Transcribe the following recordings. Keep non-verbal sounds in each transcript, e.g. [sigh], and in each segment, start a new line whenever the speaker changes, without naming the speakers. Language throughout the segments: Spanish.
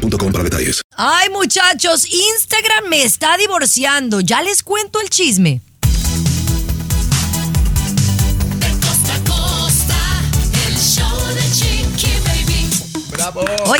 boostmobile.com para detalles.
Ay, muchachos, Instagram me está divorciando. Ya les cuento el chisme. Oigan, qué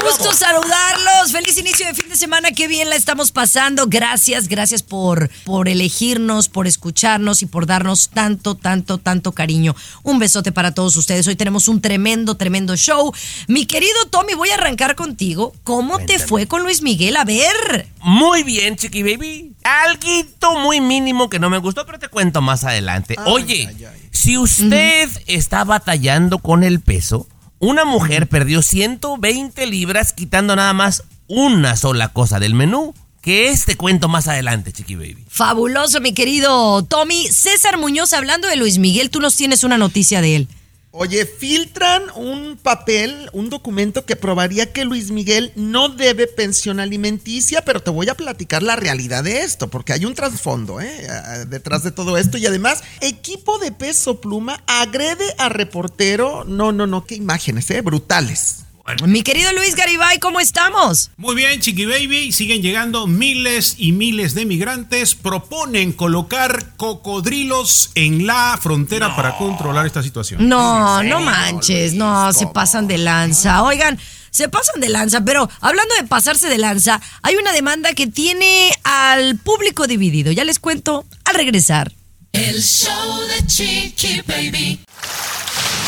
gusto saludarlos. Feliz inicio de fin de semana. Qué bien la estamos pasando. Gracias, gracias por, por elegirnos, por escucharnos y por darnos tanto, tanto, tanto cariño. Un besote para todos ustedes. Hoy tenemos un tremendo, tremendo show. Mi querido Tommy, voy a arrancar contigo. ¿Cómo te fue con Luis Miguel? A ver.
Muy bien, Chiqui Baby. Alguito muy mínimo que no me gustó, pero te cuento más adelante. Oye, si usted está batallando con el peso, una mujer perdió 120 libras quitando nada más una sola cosa del menú. Que este cuento más adelante, Chiqui Baby.
Fabuloso, mi querido Tommy. César Muñoz, hablando de Luis Miguel, tú nos tienes una noticia de él.
Oye, filtran un papel, un documento que probaría que Luis Miguel no debe pensión alimenticia, pero te voy a platicar la realidad de esto, porque hay un trasfondo ¿eh? detrás de todo esto y además, equipo de peso pluma agrede a reportero, no, no, no, qué imágenes, ¿eh? brutales.
Mi querido Luis Garibay, ¿cómo estamos?
Muy bien, Chiqui Baby. Siguen llegando miles y miles de migrantes. Proponen colocar cocodrilos en la frontera para controlar esta situación.
No, no manches, no, se pasan de lanza. Oigan, se pasan de lanza, pero hablando de pasarse de lanza, hay una demanda que tiene al público dividido. Ya les cuento al regresar.
El show de Chiqui Baby.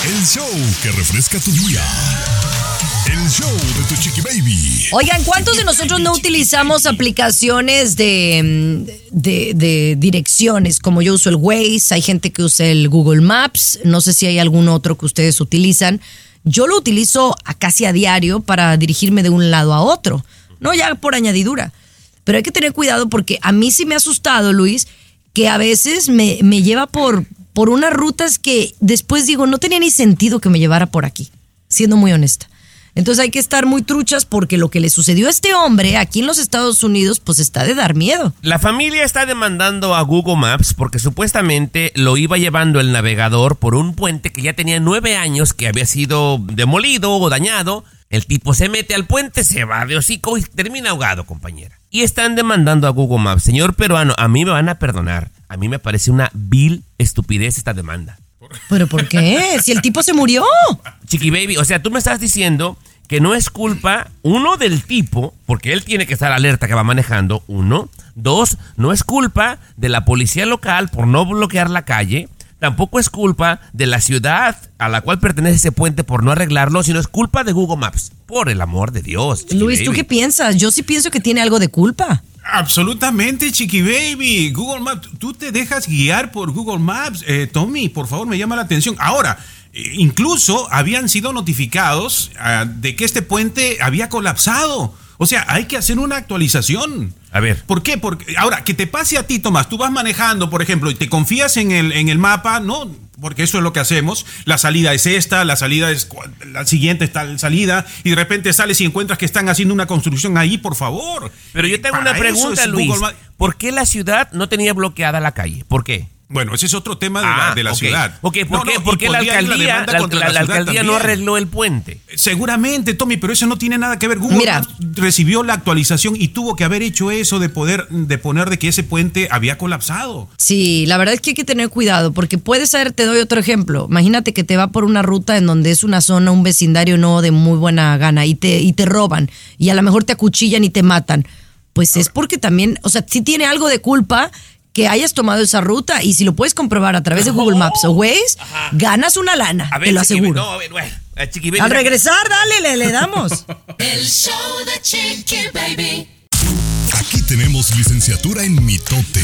El show que refresca tu día. El show de tu chiqui baby.
Oigan, ¿cuántos de nosotros no utilizamos aplicaciones de, de, de, direcciones? Como yo uso el Waze, hay gente que usa el Google Maps, no sé si hay algún otro que ustedes utilizan. Yo lo utilizo a casi a diario para dirigirme de un lado a otro, no ya por añadidura. Pero hay que tener cuidado porque a mí sí me ha asustado, Luis, que a veces me, me lleva por, por unas rutas que después digo, no tenía ni sentido que me llevara por aquí, siendo muy honesta. Entonces hay que estar muy truchas porque lo que le sucedió a este hombre aquí en los Estados Unidos pues está de dar miedo.
La familia está demandando a Google Maps porque supuestamente lo iba llevando el navegador por un puente que ya tenía nueve años que había sido demolido o dañado. El tipo se mete al puente, se va de hocico y termina ahogado, compañera. Y están demandando a Google Maps. Señor peruano, a mí me van a perdonar. A mí me parece una vil estupidez esta demanda.
¿Pero por qué? Si el tipo se murió.
Chiqui Baby, o sea, tú me estás diciendo que no es culpa, uno, del tipo, porque él tiene que estar alerta que va manejando, uno. Dos, no es culpa de la policía local por no bloquear la calle. Tampoco es culpa de la ciudad a la cual pertenece ese puente por no arreglarlo, sino es culpa de Google Maps. Por el amor de Dios. Chiqui
Luis, ¿tú qué piensas? Yo sí pienso que tiene algo de culpa.
Absolutamente, Chiqui Baby. Google Maps, tú te dejas guiar por Google Maps. Eh, Tommy, por favor, me llama la atención. Ahora, eh, incluso habían sido notificados ah, de que este puente había colapsado. O sea, hay que hacer una actualización.
A ver.
¿Por qué? Porque ahora que te pase a ti, Tomás, tú vas manejando, por ejemplo, y te confías en el, en el mapa, ¿no? Porque eso es lo que hacemos. La salida es esta, la salida es la siguiente está la salida, y de repente sales y encuentras que están haciendo una construcción ahí, por favor.
Pero yo tengo
Para
una pregunta,
es
Luis.
Google.
¿Por qué la ciudad no tenía bloqueada la calle? ¿Por qué?
Bueno, ese es otro tema de la,
Ah,
de la ciudad.
¿por
No,
qué,
no,
por
y
qué la alcaldía,
demanda
la,
contra
la- la
ciudad
alcaldía no arregló el puente?
Seguramente, Tommy, pero eso no tiene nada que ver. Google
Mira.
Recibió la actualización y tuvo que haber hecho eso de poder de poner de que ese puente había colapsado.
Sí, la verdad es que hay que tener cuidado porque puede ser, te doy otro ejemplo. Imagínate que te va por una ruta en donde es una zona, un vecindario no de muy buena gana y te, y te roban y a lo mejor te acuchillan y te matan. Pues es porque también, o sea, sí tiene algo de culpa que hayas tomado esa ruta y si lo puedes comprobar a través de Google Maps o Waze, ganas una lana,
A ver,
te lo
Chiqui-
aseguro.
no, a ver, bueno, Chiqui Baby,
Al regresar, dale, le, le damos. [laughs]
El show de Chiqui Baby.
Aquí tenemos licenciatura en mitote.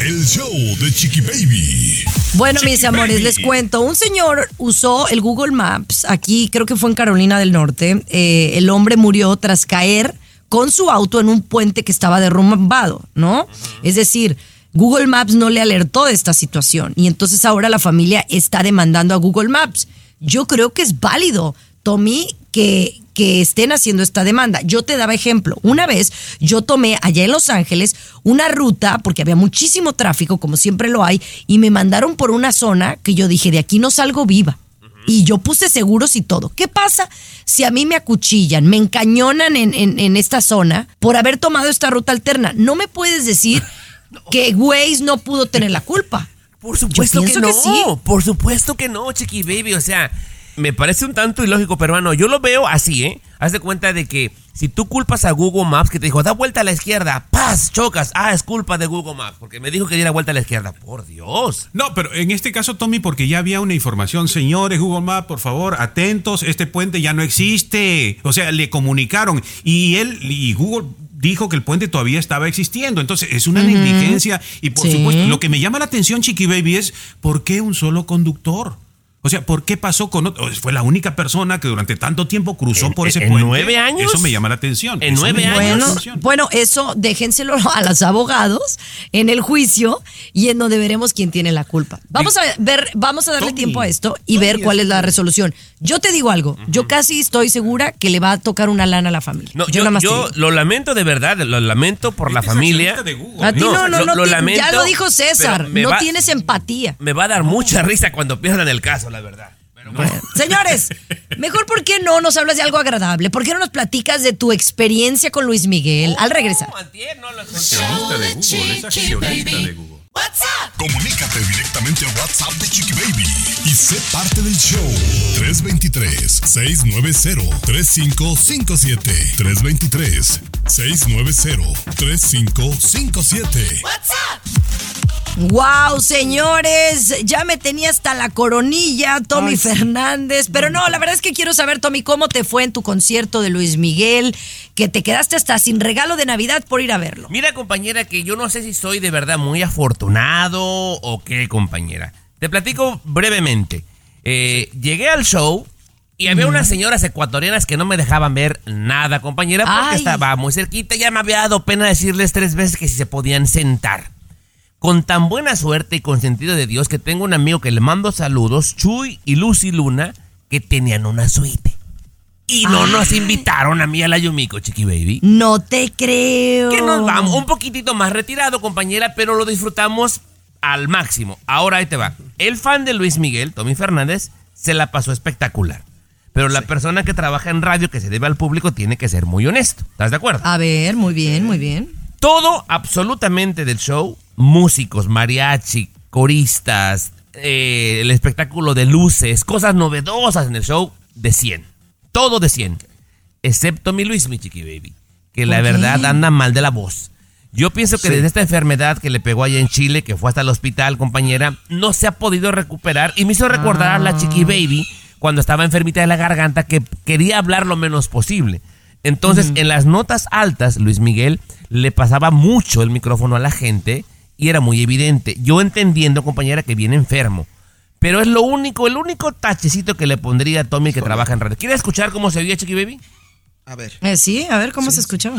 El show de Chiqui Baby.
Bueno, mis amores,
baby.
les cuento. Un señor usó el Google Maps, aquí creo que fue en Carolina del Norte. Eh, el hombre murió tras caer con su auto en un puente que estaba derrumbado, ¿no? Es decir, Google Maps no le alertó de esta situación y entonces ahora la familia está demandando a Google Maps. Yo creo que es válido, Tommy, que, que estén haciendo esta demanda. Yo te daba ejemplo. Una vez yo tomé allá en Los Ángeles una ruta, porque había muchísimo tráfico, como siempre lo hay, y me mandaron por una zona que yo dije, de aquí no salgo viva. Y yo puse seguros y todo. ¿Qué pasa si a mí me acuchillan, me encañonan en, en- en esta zona por haber tomado esta ruta alterna? No me puedes decir [laughs] que Waze no pudo tener la culpa.
Por supuesto que no.
que sí.
Por supuesto que no, Chiqui Baby. O sea, me parece un tanto ilógico, peruano. Yo lo veo así, ¿eh? Haz de cuenta de que si tú culpas a Google Maps que te dijo, da vuelta a la izquierda, ¡paz! Chocas. Ah, es culpa de Google Maps, porque me dijo que diera vuelta a la izquierda. Por Dios.
No, pero en este caso, Tommy, porque ya había una información, señores, Google Maps, por favor, atentos, este puente ya no existe. O sea, le comunicaron y él y Google dijo que el puente todavía estaba existiendo. Entonces, es una negligencia y por
Sí.
supuesto, lo que me llama la atención, Chiqui Baby, es ¿por qué un solo conductor? O sea, ¿por qué pasó con otro? Fue la única persona que durante tanto tiempo cruzó
En-
por ese
en
puente.
nueve años.
Eso me llama la atención.
En
Eso
nueve años.
Bueno,
atención.
bueno, eso déjenselo [laughs] a los abogados en el juicio y en donde veremos quién tiene la culpa. Vamos a ver, vamos a darle
Tommy,
tiempo a esto y
Tommy,
ver cuál
es-
es la resolución. Yo te digo algo, yo casi estoy segura que le va a tocar una lana a la familia.
No,
yo,
yo,
nada más
yo lo lamento de verdad, lo lamento por la familia.
accionista de Google.
A ti no, no,
lo-
no,
lo
ti-
lamento,
ya lo dijo César, no
va-
tienes empatía.
Me va a dar mucha risa cuando pierdan el caso, la verdad. Pero bueno.
Señores, mejor ¿por qué no nos hablas de algo agradable? ¿Por qué no nos platicas de tu experiencia con Luis Miguel? Al regresar.
No, antier no lo
Accionista de Google, es accionista de Google.
What's up?
Comunícate directamente a WhatsApp de Chiqui Baby y sé parte del show. 323-690-3557. 323-690-3557.
What's up?
Wow, señores, ya me tenía hasta la coronilla, Tommy
Ay.
Fernández. Pero no, la verdad es que quiero saber, Tommy, cómo te fue en tu concierto de Luis Miguel, que te quedaste hasta sin regalo de Navidad por ir a verlo.
Mira, compañera, que yo no sé si soy de verdad muy afortunado o qué, compañera. Te platico brevemente. Eh, llegué al show y había unas señoras ecuatorianas que no me dejaban ver nada, compañera, porque
Ay.
estaba muy cerquita. Ya me había dado pena decirles tres veces que si se podían sentar. Con tan buena suerte y con sentido de Dios que tengo un amigo que le mando saludos, Chuy y Lucy Luna, que tenían una suite. Y no nos invitaron a mí a la Yumiko, Chiqui Baby.
No te creo.
Que nos vamos un poquitito más retirado, compañera, pero lo disfrutamos al máximo. Ahora ahí te va. El fan de Luis Miguel, Tommy Fernández, se la pasó espectacular. Pero la persona que trabaja en radio, que se debe al público, tiene que ser muy honesto. ¿Estás de acuerdo?
A ver, muy bien, muy bien.
Todo absolutamente del show, músicos, mariachi, coristas, eh, el espectáculo de luces, cosas novedosas en el show, de 100. Todo de 100. Excepto mi Luis, mi chiqui baby, que la verdad anda mal de la voz. Yo pienso que
Sí.
desde esta enfermedad que le pegó allá en Chile, que fue hasta el hospital, compañera, no se ha podido recuperar y me hizo recordar a la chiqui baby cuando estaba enfermita de la garganta que quería hablar lo menos posible. Entonces, en las notas altas, Luis Miguel le pasaba mucho el micrófono a la gente y era muy evidente. Yo entendiendo, compañera, que viene enfermo. Pero es lo único, el único tachecito que le pondría a Tommy que trabaja en radio. ¿Quieres escuchar cómo se veía Chiqui Baby?
A ver.
Eh, sí, a ver cómo se escuchaba.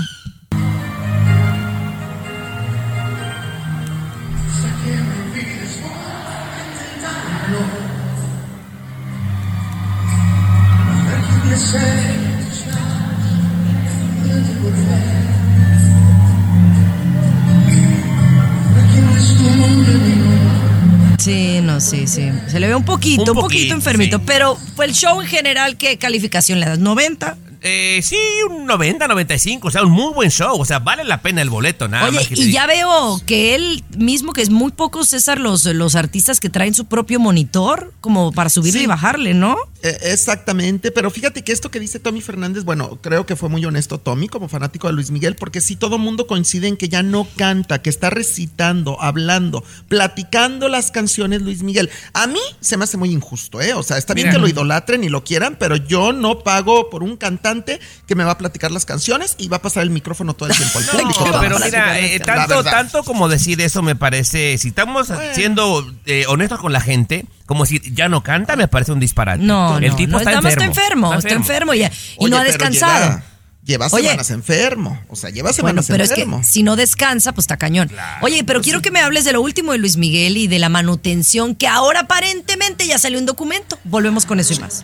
Sí, no, sí, sí. Se le ve un poquito,
Un
un, poquito,
poquito,
enfermito.
sí.
Pero fue el show en general, ¿qué calificación le das? ¿90?
Eh, sí, un 90, 95, o sea, un muy buen show, o sea, vale la pena el boleto, nada
Oye,
más que te
y ya veo que él mismo, que es muy poco, César, los, los artistas que traen su propio monitor, como para subirle
Sí.
y bajarle, ¿no?
Eh, exactamente, pero fíjate que esto que dice Tommy Fernández, bueno, creo que fue muy honesto Tommy como fanático de Luis Miguel, porque sí todo mundo coincide en que ya no canta, que está recitando, hablando, platicando las canciones Luis Miguel. A mí se me hace muy injusto, ¿eh? O sea, está bien
Mira.
que lo idolatren y lo quieran, pero yo no pago por un cantante cantante que me va a platicar las canciones y va a pasar el micrófono todo el tiempo al [laughs] público.
No, pero mira, eh, tanto, como decir eso me parece, si estamos siendo eh, honestos con la gente, como si ya no canta, me parece un disparate.
No,
el
no,
tipo
no,
está enfermo.
está enfermo, está enfermo y, y
Oye,
no ha descansado.
Lleva, lleva
Oye.
semanas enfermo. O sea, lleva
Bueno,
semanas
pero es que
enfermo.
si no descansa, pues está cañón. Oye, pero quiero que me hables de lo último de Luis Miguel y de la manutención, que ahora aparentemente ya salió un documento. Volvemos con eso y más.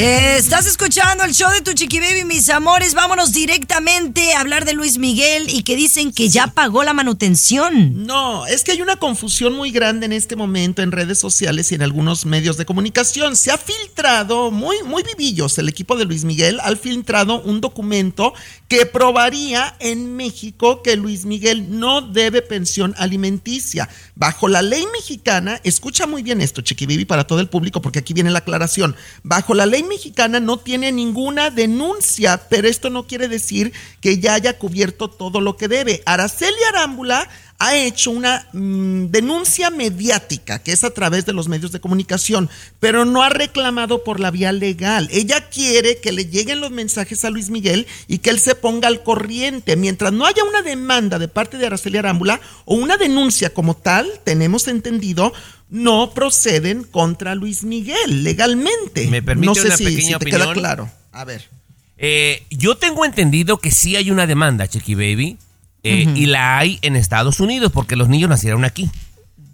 Estás escuchando el show de tu chiqui baby, mis amores. Vámonos directamente a hablar de Luis Miguel y que dicen que ya pagó la manutención.
No, es que hay una confusión muy grande en este momento en redes sociales y en algunos medios de comunicación. Se ha filtrado, muy, muy vivillos, el equipo de Luis Miguel ha filtrado un documento que probaría en México que Luis Miguel no debe pensión alimenticia. Bajo la ley mexicana, escucha muy bien esto, Chiqui Baby, para todo el público, porque aquí viene la aclaración. Bajo la ley mexicana no tiene ninguna denuncia, pero esto no quiere decir que ya haya cubierto todo lo que debe. Araceli Arámbula ha hecho una mm, denuncia mediática, que es a través de los medios de comunicación, pero no ha reclamado por la vía legal. Ella quiere que le lleguen los mensajes a Luis Miguel y que él se ponga al corriente. Mientras no haya una demanda de parte de Araceli Arámbula o una denuncia como tal, tenemos entendido, no proceden contra Luis Miguel legalmente.
¿Me permite
no sé
una
si,
pequeña
si te queda
opinión?
claro. A ver.
Eh, yo tengo entendido que sí hay una demanda, Chiqui Baby, eh, y la hay en Estados Unidos porque los niños nacieron aquí.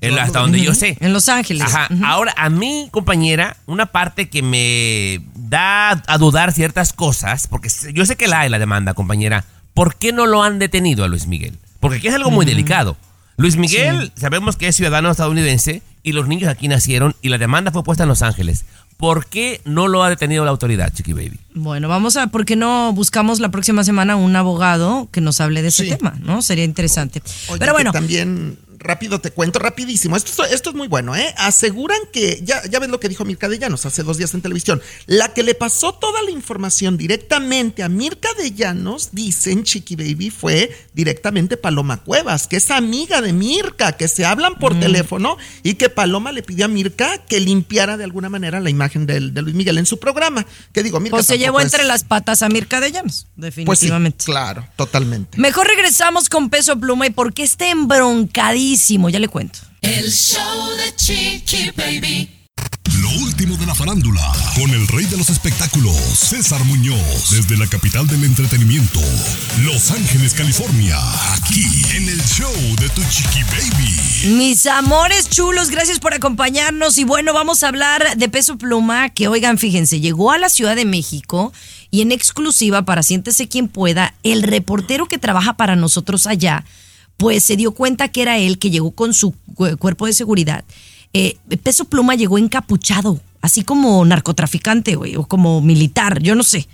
El- hasta donde yo sé.
En Los Ángeles.
Ajá. Ahora, a mí, compañera, una parte que me da a dudar ciertas cosas, porque yo sé que la hay la demanda, compañera. ¿Por qué no lo han detenido a Luis Miguel? Porque aquí es algo muy delicado. Luis Miguel, sabemos que es ciudadano estadounidense y los niños aquí nacieron y la demanda fue puesta en Los Ángeles. ¿Por qué no lo ha detenido la autoridad, Chiqui Baby?
Bueno, vamos a, ¿por qué no buscamos la próxima semana un abogado que nos hable de ese
Sí.
tema, ¿no? Sería interesante.
Oye,
Pero bueno,
También, rápido te cuento, rapidísimo. Esto, esto es muy bueno, ¿eh? Aseguran que, ya, ya ves lo que dijo Mirka de Llanos hace dos días en televisión. La que le pasó toda la información directamente a Mirka de Llanos, dicen Chiqui Baby, fue directamente Paloma Cuevas, que es amiga de Mirka, que se hablan
Mm.
por teléfono y que Paloma le pidió a Mirka que limpiara de alguna manera la imagen de, Luis Miguel en su programa. Que digo, Mirka.
pues se llevó
es-
entre las patas a Mirka de Llanos,
Pues sí,
definitivamente.
claro, totalmente.
Mejor regresamos con Peso Pluma y por qué está ya le cuento.
El show de Chiqui Baby.
Lo último de la farándula, con el rey de los espectáculos, César Muñoz, desde la capital del entretenimiento, Los Ángeles, California, aquí en el show de Tu Chiqui Baby.
Mis amores chulos, gracias por acompañarnos. Y bueno, vamos a hablar de Peso Pluma, que oigan, fíjense, llegó a la Ciudad de México y en exclusiva para Siéntese quien pueda, el reportero que trabaja para nosotros allá, pues se dio cuenta que era él que llegó con su cu- cuerpo de seguridad. Eh, Peso Pluma llegó encapuchado, así como narcotraficante, güey, o como militar, yo no sé.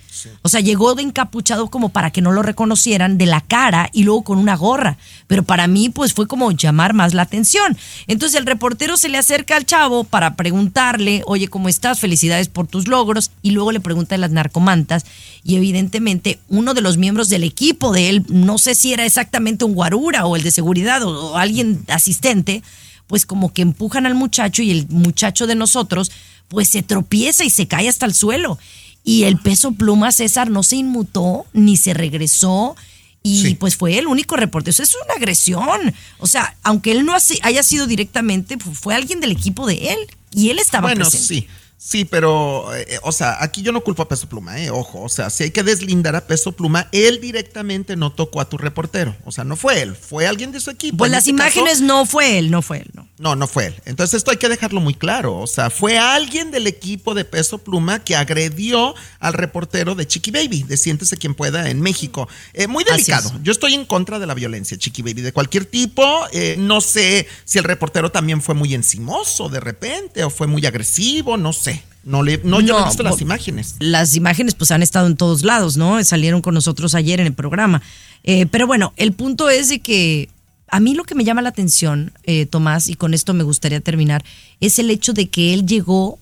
O sea, llegó de encapuchado como para que no lo reconocieran de la cara y luego con una gorra. Pero para mí, pues fue como llamar más la atención. Entonces el reportero se le acerca al chavo para preguntarle, oye, ¿cómo estás? Felicidades por tus logros. Y luego le pregunta de las narcomantas. Y evidentemente uno de los miembros del equipo de él, no sé si era exactamente un guarura o el de seguridad o, o alguien asistente, pues como que empujan al muchacho y el muchacho de nosotros pues se tropieza y se cae hasta el suelo. Y el peso pluma César no se inmutó ni se regresó y
Sí.
pues fue el único reporte. Eso es una agresión. O sea, aunque él no haya sido directamente, fu- fue alguien del equipo de él y él estaba
bueno,
presente.
sí. Sí, pero, eh, o sea, aquí yo no culpo a Peso Pluma, eh, ojo, o sea, si hay que deslindar a Peso Pluma, él directamente no tocó a tu reportero, o sea, no fue él, fue alguien de su equipo.
Pues
En
las
este caso-
imágenes no fue él, no fue él, no.
no, no fue él. Entonces esto hay que dejarlo muy claro. O sea, fue alguien del equipo de Peso Pluma que agredió al reportero de Chiqui Baby, de Siéntese quien pueda en México. Eh, muy delicado.
es.
Yo estoy en contra de la violencia, Chiqui Baby, de cualquier tipo. Eh, no sé si el reportero también fue muy encimoso de repente o fue muy agresivo, no sé. No, le, no, yo no he
No,
visto las imágenes.
las imágenes pues han estado en todos lados, ¿no? Salieron con nosotros ayer en el programa. Eh, pero bueno, el punto es de que a mí lo que me llama la atención, eh, Tomás, y con esto me gustaría terminar, es el hecho de que él llegó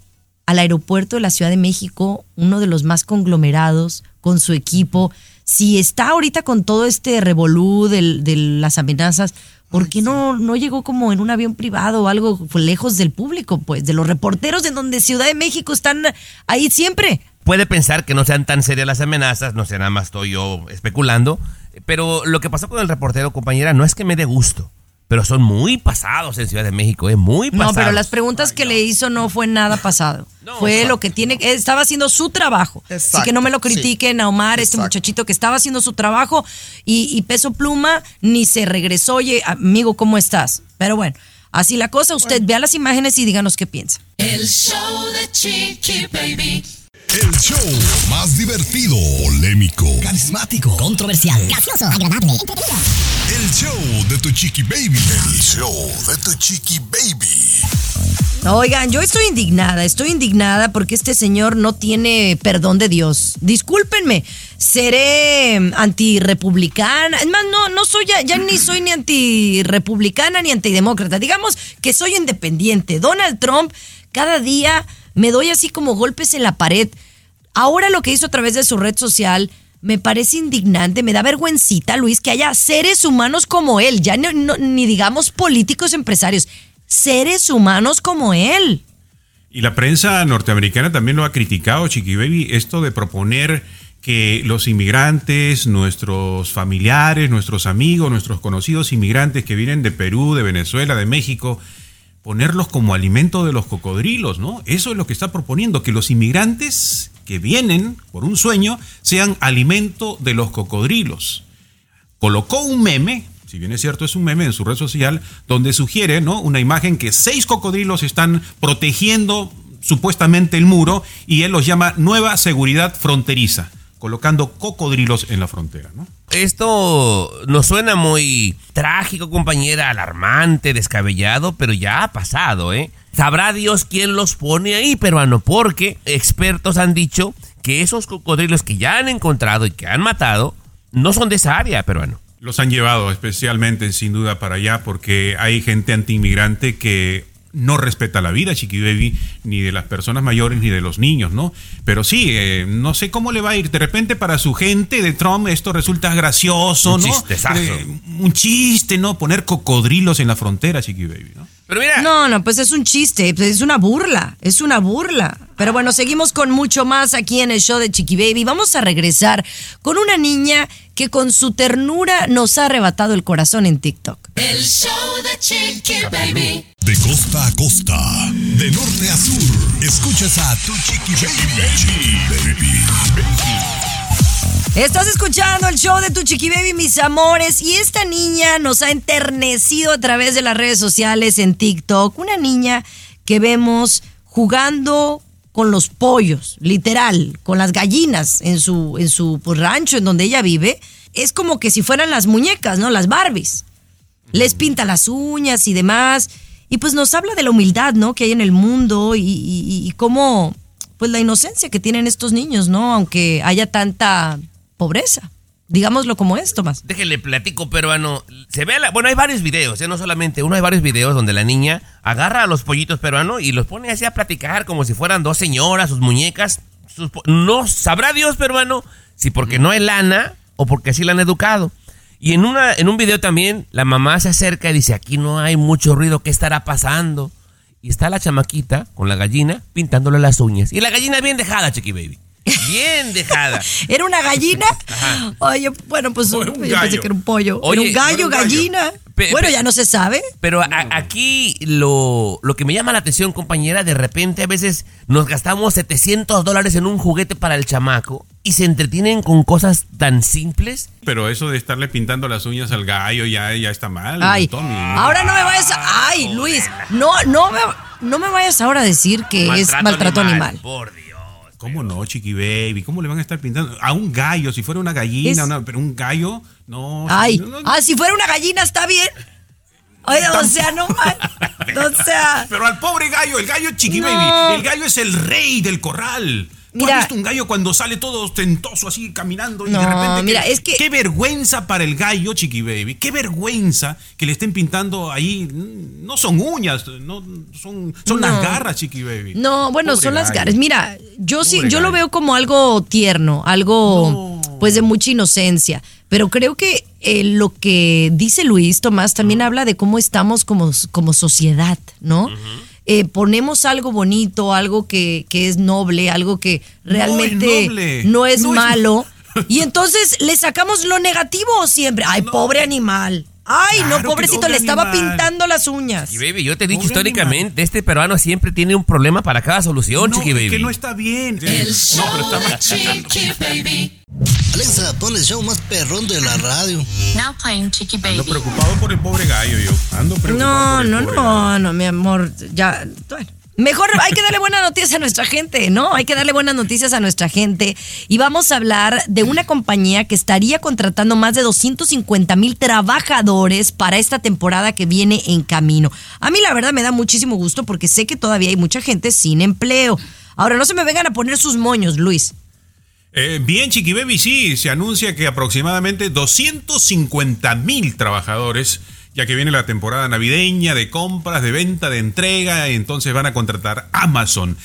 al aeropuerto de la Ciudad de México, uno de los más conglomerados, con su equipo. Si está ahorita con todo este revolú del- de, las amenazas, ¿por qué no, no llegó como en un avión privado o algo lejos del público, pues, de los reporteros en donde Ciudad de México están ahí siempre?
Puede pensar que no sean tan serias las amenazas, no sé, nada más estoy yo especulando. Pero lo que pasó con el reportero, compañera, no es que me dé gusto, pero son muy pasados en Ciudad de México, es muy pasados.
No, pero las preguntas que le hizo no fue nada pasado.
No,
fue
exacto.
lo que tiene, estaba haciendo su trabajo. Así
Exacto,
que no me lo
sí.
critiquen a Omar, este muchachito que estaba haciendo su trabajo y, y Peso Pluma ni se regresó. Oye, amigo, ¿cómo estás? Pero bueno, así la cosa. Usted vea las imágenes y díganos qué piensa.
El show de Chiqui Baby.
El show más divertido, polémico,
Carismático, controversial, gracioso, agradable, entretenido.
el show de tu chiqui baby. El show de tu chiqui baby.
Oigan, yo estoy indignada, estoy indignada porque este señor no tiene perdón de Dios. Discúlpenme, seré mm, antirrepublicana. Es más, no, no soy ya, ya ni [clears throat] soy ni antirrepublicana ni antidemócrata. Digamos que soy independiente. Donald Trump, cada día me doy así como golpes en la pared. Ahora lo que hizo a través de su red social me parece indignante, me da vergüencita, Luis, que haya seres humanos como él, ya ni digamos políticos empresarios, seres humanos como él.
Y la prensa norteamericana también lo ha criticado, Chiqui Baby, esto de proponer que los inmigrantes, nuestros familiares, nuestros amigos, nuestros conocidos inmigrantes que vienen de Perú, de Venezuela, de México, ponerlos como alimento de los cocodrilos, ¿no? Eso es lo que está proponiendo, que los inmigrantes que vienen por un sueño sean alimento de los cocodrilos colocó un meme, si bien es cierto es un meme en su red social, donde sugiere ¿no? una imagen que seis cocodrilos están protegiendo supuestamente el muro y él los llama nueva seguridad fronteriza, colocando cocodrilos en la frontera. ¿no?
Esto nos suena muy trágico, compañera, alarmante, descabellado, pero ya ha pasado, ¿eh? Sabrá Dios quién los pone ahí, peruano, porque expertos han dicho que esos cocodrilos que ya han encontrado y que han matado no son de esa área, peruano.
Los han llevado especialmente, sin duda, para allá porque hay gente antiinmigrante que no respeta la vida, Chiqui Baby, ni de las personas mayores ni de los niños, ¿no? Pero sí, eh, no sé cómo le va a ir. De repente para su gente de Trump esto resulta gracioso,
Un
¿no? Eh, un chiste, ¿no? Poner cocodrilos en la frontera, Chiqui Baby, ¿no?
Pero mira,
No, no, pues es un chiste, pues es una burla, es una burla. Pero bueno, seguimos con mucho más aquí en el show de Chiqui Baby. Vamos a regresar con una niña que con su ternura nos ha arrebatado el corazón en TikTok.
El show de Chiqui Baby.
De costa a costa, de norte a sur, escuchas a tu chiqui baby. Chiqui baby.
Estás escuchando el show de tu Chiqui Baby, mis amores, y esta niña nos ha enternecido a través de las redes sociales en TikTok. Una niña que vemos jugando con los pollos, literal, con las gallinas en su, en su pues, rancho en donde ella vive. Es como que si fueran las muñecas, ¿no? Las Barbies. Les pinta las uñas y demás. Y pues nos habla de la humildad, ¿no? Que hay en el mundo y, cómo, pues la inocencia que tienen estos niños, ¿no? Aunque haya tanta pobreza. Digámoslo como es, Tomás.
Déjenle platico, peruano. Se ve la, bueno, hay varios videos, ¿eh? no solamente uno, hay varios videos donde la niña agarra a los pollitos peruanos y los pone así a platicar como si fueran dos señoras, sus muñecas. sus no sabrá Dios, peruano, si porque no hay lana o porque así la han educado. Y en, una, en un video también la mamá se acerca y dice, aquí no hay mucho ruido, ¿qué estará pasando? Y está la chamaquita con la gallina pintándole las uñas. Y la gallina bien dejada, Chiqui Baby. Bien dejada. [laughs]
¿Era una gallina?
Ajá.
Oye, bueno, pues yo pensé que era un pollo.
Oye,
era un gallo,
era un gallo.
gallina.
Pe-
bueno, ya no se sabe.
Pero a- aquí lo, lo que me llama la atención, compañera, de repente a veces nos gastamos 700 dólares en un juguete para el chamaco y se entretienen con cosas tan simples.
Pero eso de estarle pintando las uñas al gallo ya, ya está mal,
Ay,
Tommy.
ahora no me vayas a... Ay, Luis, no, no me, no me vayas ahora a decir que es maltrato animal.
Por Dios.
¿Cómo no, Chiqui Baby? ¿Cómo le van a estar pintando? A un gallo, si fuera una gallina,
Es-
una- pero un gallo, no.
Ay,
no, no,
ah, si fuera una gallina está bien. Oye, o sea, no mal. O [laughs] sea,
Pero al pobre gallo, el gallo Chiqui
No.
Baby, el gallo es el rey del corral. ¿Tú
Mira-
has visto un gallo cuando sale todo ostentoso así caminando y
No,
de repente
mira, es que-
qué vergüenza para el gallo, Chiqui Baby. Qué vergüenza que le estén pintando ahí mm, no son uñas, no son son las garras, Chiqui Baby.
No, bueno,
Pobre
son las
gallo.
garas. Mira, yo sí, yo lo veo como algo tierno, algo pues de mucha inocencia. Pero creo que eh, lo que dice Luis Tomás también habla de cómo estamos como, como sociedad, ¿no? Eh, ponemos algo bonito, algo que, que es noble, algo que realmente
noble.
no es
No es-
malo. [laughs] Y entonces le sacamos lo negativo siempre. Ay, pobre animal. Ay,
Claro
no, pobrecito,
pobre
le estaba pintando las uñas.
Y baby, yo te he dicho
Pobre
históricamente, este peruano siempre tiene un problema para cada solución,
No,
chiqui
es
baby.
que no está bien.
El
no,
show
pero está.
Chiqui Baby.
Alexa, pon el show más perrón de la radio.
Now playing Chiqui
Ando
Baby.
preocupado por el pobre gallo yo. Ando preocupado
No,
por el
no,
pobre gallo.
no, no, mi amor, ya. bueno. Mejor hay que darle buenas noticias a nuestra gente, ¿no? Hay que darle buenas noticias a nuestra gente. Y vamos a hablar de una compañía que estaría contratando más de 250 mil trabajadores para esta temporada que viene en camino. A mí la verdad me da muchísimo gusto porque sé que todavía hay mucha gente sin empleo. Ahora, no se me vengan a poner sus moños, Luis.
Eh, bien, Chiqui Baby, sí, se anuncia que aproximadamente 250 mil trabajadores, ya que viene la temporada navideña de compras, de venta, de entrega, entonces van a contratar Amazon.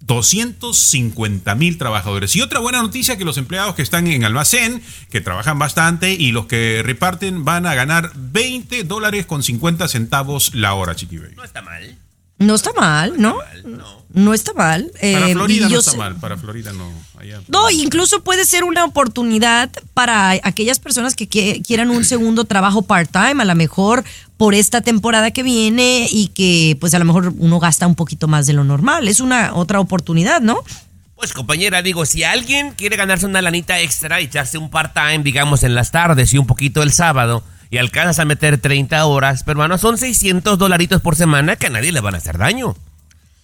250 mil trabajadores. Y otra buena noticia que los empleados que están en almacén, que trabajan bastante y los que reparten van a ganar 20 dólares con 50 centavos la hora, Chiqui Baby.
No está mal.
No está mal, ¿no? No está mal.
Para
Eh,
Florida no está
sé-
mal, para Florida no. allá-
No, incluso puede ser una oportunidad para aquellas personas que qui- quieran un segundo trabajo part-time, a lo mejor por esta temporada que viene y que pues a lo mejor uno gasta un poquito más de lo normal. Es una otra oportunidad, ¿no?
Pues compañera, digo, si alguien quiere ganarse una lanita extra y echarse un part-time, digamos, en las tardes y un poquito el sábado, y alcanzas a meter 30 horas, peruano, son 600 dolaritos por semana que a nadie le van a hacer daño.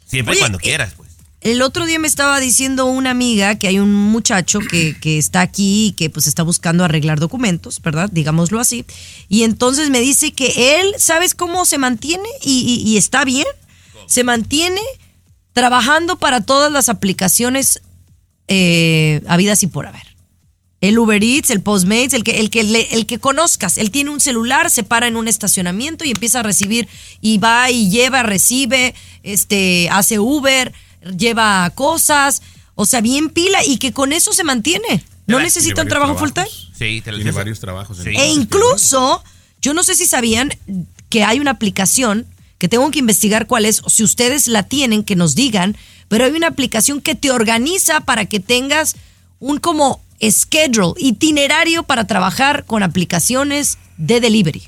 Siempre
Oye,
cuando
eh,
quieras, pues.
El otro día me estaba diciendo una amiga que hay un muchacho que, que está aquí y que pues está buscando arreglar documentos, ¿verdad? Digámoslo así. Y entonces me dice que él, ¿sabes cómo se mantiene? Y, y- y está bien. Se mantiene trabajando para todas las aplicaciones eh, habidas y por haber. El Uber Eats, el Postmates, el que, el, que le- el que conozcas. Él tiene un celular, se para en un estacionamiento y empieza a recibir y va y lleva, recibe, este, hace Uber, lleva cosas, o sea, bien pila y que con eso se mantiene. No necesita un trabajo full time.
Sí, te lo
Tiene varios trabajos.
Sí.
E incluso, yo no sé si sabían que hay una aplicación que tengo que investigar cuál es, o si ustedes la tienen, que nos digan, pero hay una aplicación que te organiza para que tengas un como schedule, itinerario para trabajar con aplicaciones de delivery.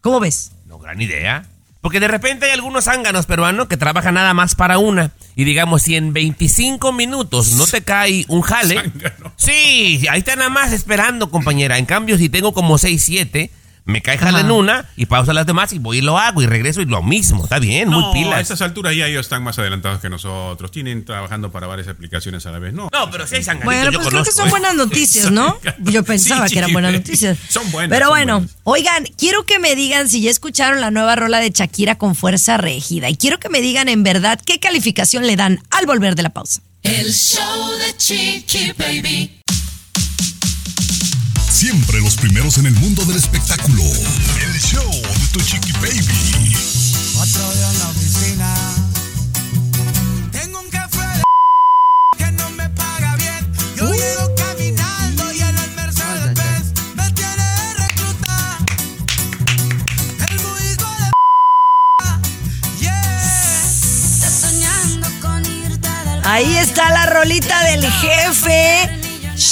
¿Cómo ves?
No, gran idea. Porque de repente hay algunos zánganos peruanos que trabajan nada más para una. Y digamos, si en 25 minutos no te cae un jale.
Zángano.
Sí, ahí está nada más esperando, compañera. En cambio, si tengo como 6, 7, me cae jale
Ajá.
en una y pausa las demás y voy y lo hago y regreso y lo mismo. Está bien,
No,
muy
a
pilas.
estas alturas ya ellos están más adelantados que nosotros. Tienen trabajando para varias aplicaciones a la vez. No,
No, pero si hay
Bueno,
yo
pues creo que son
¿eh?
buenas noticias, ¿no? Yo pensaba
Sí,
que eran buenas noticias.
Son buenas,
Pero bueno,
buenas.
oigan, quiero que me digan si ya escucharon la nueva rola de Shakira con fuerza rígida. Y quiero que me digan en verdad qué calificación le dan al volver de la pausa.
El show de Chiqui Baby.
Siempre los primeros en el mundo del espectáculo. El show de tu chiqui baby.
Otro día en la oficina. Tengo un jefe de que no me paga bien. Yo llego caminando y en el Mercedes Benz me tiene de recluta. El muy hijo de yeah.
Estás soñando con irte del
Ahí está la rolita del jefe.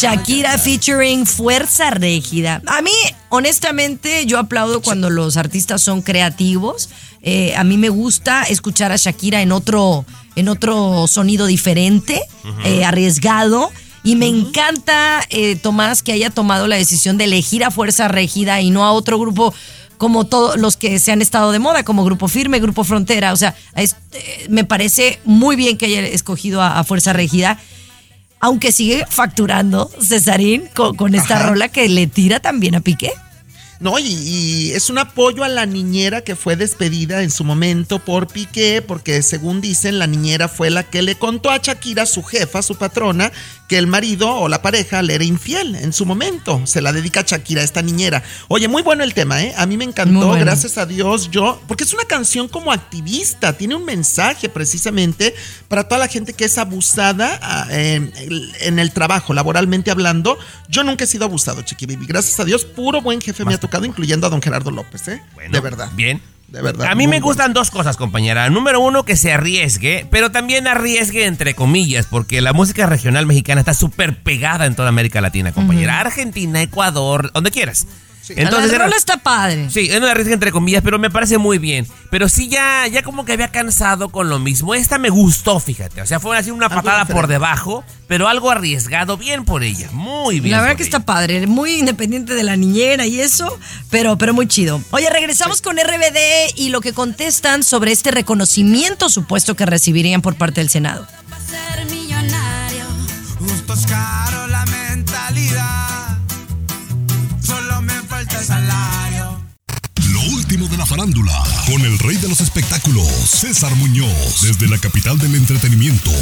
Shakira featuring Fuerza Régida. A mí, honestamente, yo aplaudo cuando los artistas son creativos. Eh, a mí me gusta escuchar a Shakira en otro, en otro sonido diferente, eh, arriesgado. Y me encanta, eh, Tomás, que haya tomado la decisión de elegir a Fuerza Régida y no a otro grupo como todos los que se han estado de moda, como Grupo Firme, Grupo Frontera. O sea, es- me parece muy bien que haya escogido a, a Fuerza Régida aunque sigue facturando Cesarín con, con esta rola que le tira también a Piqué.
No, y, y es un apoyo a la niñera que fue despedida en su momento por Piqué, porque según dicen, la niñera fue la que le contó a Shakira, su jefa, su patrona, que el marido o la pareja le era infiel en su momento. Se la dedica a Shakira, esta niñera. Oye, muy bueno el tema, ¿eh? A mí me encantó,
bueno.
gracias a Dios, yo, porque es una canción como activista, tiene un mensaje precisamente para toda la gente que es abusada ah, en, en el trabajo, laboralmente hablando. Yo nunca he sido abusado, Chiqui Baby. Gracias a Dios, puro buen jefe me ha tocado, incluyendo a don Gerardo López, ¿eh?
Bueno,
de verdad.
Bien.
De verdad.
A mí me gustan dos cosas, compañera. Número uno, que se arriesgue, pero también arriesgue entre comillas, porque la música regional mexicana está súper pegada en toda América Latina, compañera. Argentina, Ecuador, donde quieras.
Entonces, la
era-
rola está padre.
Sí, es una arriesga entre comillas, pero me parece muy bien. Pero sí ya, ya como que había cansado con lo mismo. Esta me gustó, fíjate. O sea, fue así una patada por debajo, pero algo arriesgado. Bien por ella, muy bien.
La verdad que
ella.
está padre, muy independiente de la niñera y eso, pero, pero muy chido. Oye, regresamos con RBD y lo que contestan sobre este reconocimiento supuesto que recibirían por parte del Senado.
Ser millonario.
De la farándula, con el rey de los espectáculos, César Muñoz, desde la capital del entretenimiento,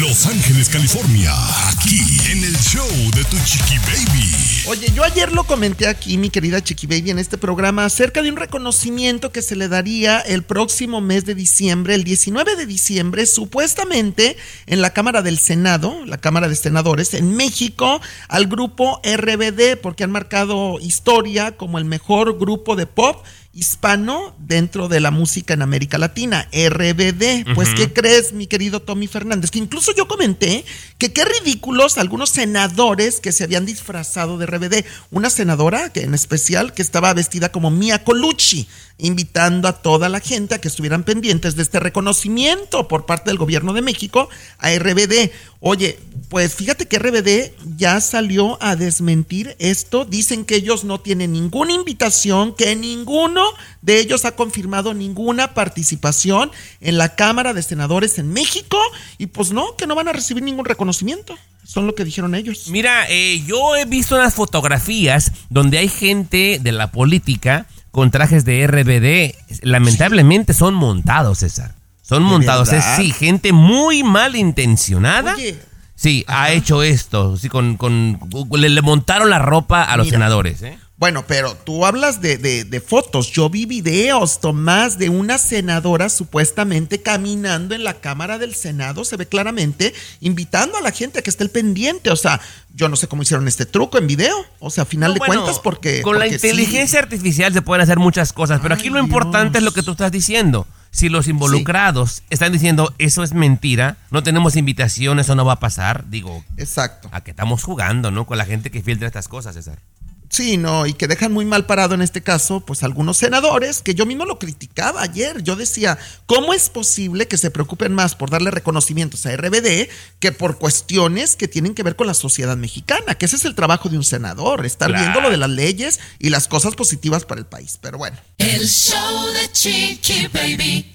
Los Ángeles, California, aquí en el show de Tu Chiqui Baby.
Oye, yo ayer lo comenté aquí, mi querida Chiqui Baby, en este programa, acerca de un reconocimiento que se le daría el próximo mes de diciembre, el 19 de diciembre, supuestamente en la Cámara del Senado, la Cámara de Senadores, en México, al grupo RBD, porque han marcado historia como el mejor grupo de pop hispano dentro de la música en América Latina, RBD. Pues, ¿qué crees, mi querido Tommy Fernández? Que incluso yo comenté que qué ridículos algunos senadores que se habían disfrazado de RBD. Una senadora que en especial que estaba vestida como Mia Colucci, invitando a toda la gente a que estuvieran pendientes de este reconocimiento por parte del gobierno de México a RBD. Oye, pues fíjate que RBD ya salió a desmentir esto. Dicen que ellos no tienen ninguna invitación, que ninguno de ellos ha confirmado ninguna participación en la Cámara de Senadores en México y pues no, que no van a recibir ningún reconocimiento. Son lo que dijeron ellos.
Mira, eh, yo he visto unas fotografías donde hay gente de la política con trajes de RBD. Lamentablemente son montados, César. Son
¿De
montados. Es, sí, gente muy mal intencionada.
Oye,
Sí, ha hecho esto. Sí, con, con, le, le montaron la ropa a los
Mira.
senadores. ¿eh?
Bueno, pero tú hablas de, de- de fotos. Yo vi videos, Tomás, de una senadora supuestamente caminando en la Cámara del Senado. Se ve claramente invitando a la gente a que esté al pendiente. O sea, yo no sé cómo hicieron este truco en video. O sea, a final
No,
de
bueno,
cuentas, porque.
Con la
sí.
inteligencia artificial se pueden hacer muchas cosas, pero aquí lo importante es lo que tú estás diciendo. Si los involucrados están diciendo eso es mentira, no tenemos invitación, eso no va a pasar, digo,
Exacto.
a que estamos jugando, ¿no? Con la gente que filtra estas cosas, César.
Sí, no, y que dejan muy mal parado en este caso, pues algunos senadores, que yo mismo lo criticaba ayer. Yo decía, ¿cómo es posible que se preocupen más por darle reconocimientos a RBD que por cuestiones que tienen que ver con la sociedad mexicana? Que ese es el trabajo de un senador, estar
Claro.
viendo lo de las leyes y las cosas positivas para el país. Pero bueno.
El show de Chiqui Baby.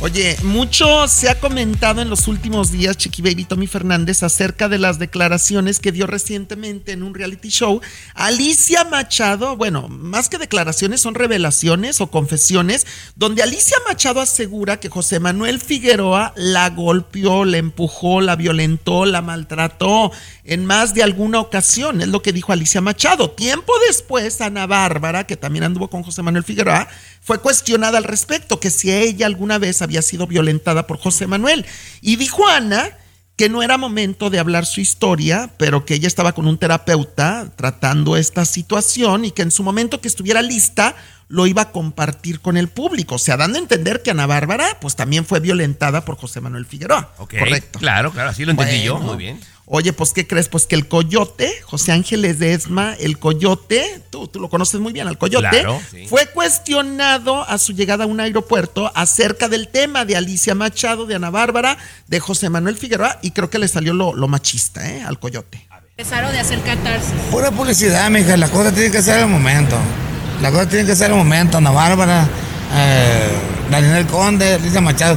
Oye, mucho se ha comentado en los últimos días, Chiqui Baby Tommy Fernández, acerca de las declaraciones que dio recientemente en un reality show. Alicia Machado, bueno, más que declaraciones, son revelaciones o confesiones, donde Alicia Machado asegura que José Manuel Figueroa la golpeó, la empujó, la violentó, la maltrató en más de alguna ocasión. Es lo que dijo Alicia Machado. Tiempo después, Ana Bárbara, que también anduvo con José Manuel Figueroa, fue cuestionada al respecto, que si ella alguna vez había sido violentada por José Manuel. Y dijo Ana que no era momento de hablar su historia, pero que ella estaba con un terapeuta tratando esta situación y que en su momento que estuviera lista lo iba a compartir con el público. O sea, dando a entender que Ana Bárbara pues también fue violentada por José Manuel Figueroa. Correcto.
Claro, claro, así lo entendí yo, muy bien.
Oye, pues, ¿qué crees? Pues que el coyote, José Ángeles de Esma, el coyote, tú, tú lo conoces muy bien, al coyote,
Claro, sí.
fue cuestionado a su llegada a un aeropuerto acerca del tema de Alicia Machado, de Ana Bárbara, de José Manuel Figueroa, y creo que le salió lo, lo machista, ¿eh? Al coyote.
Empezaron de hacer catarsis.
Pura publicidad, mija. Las cosas tienen que ser al momento. Las cosas tienen que ser al momento. Ana Bárbara eh, Daniel Conde, Lisa Machado.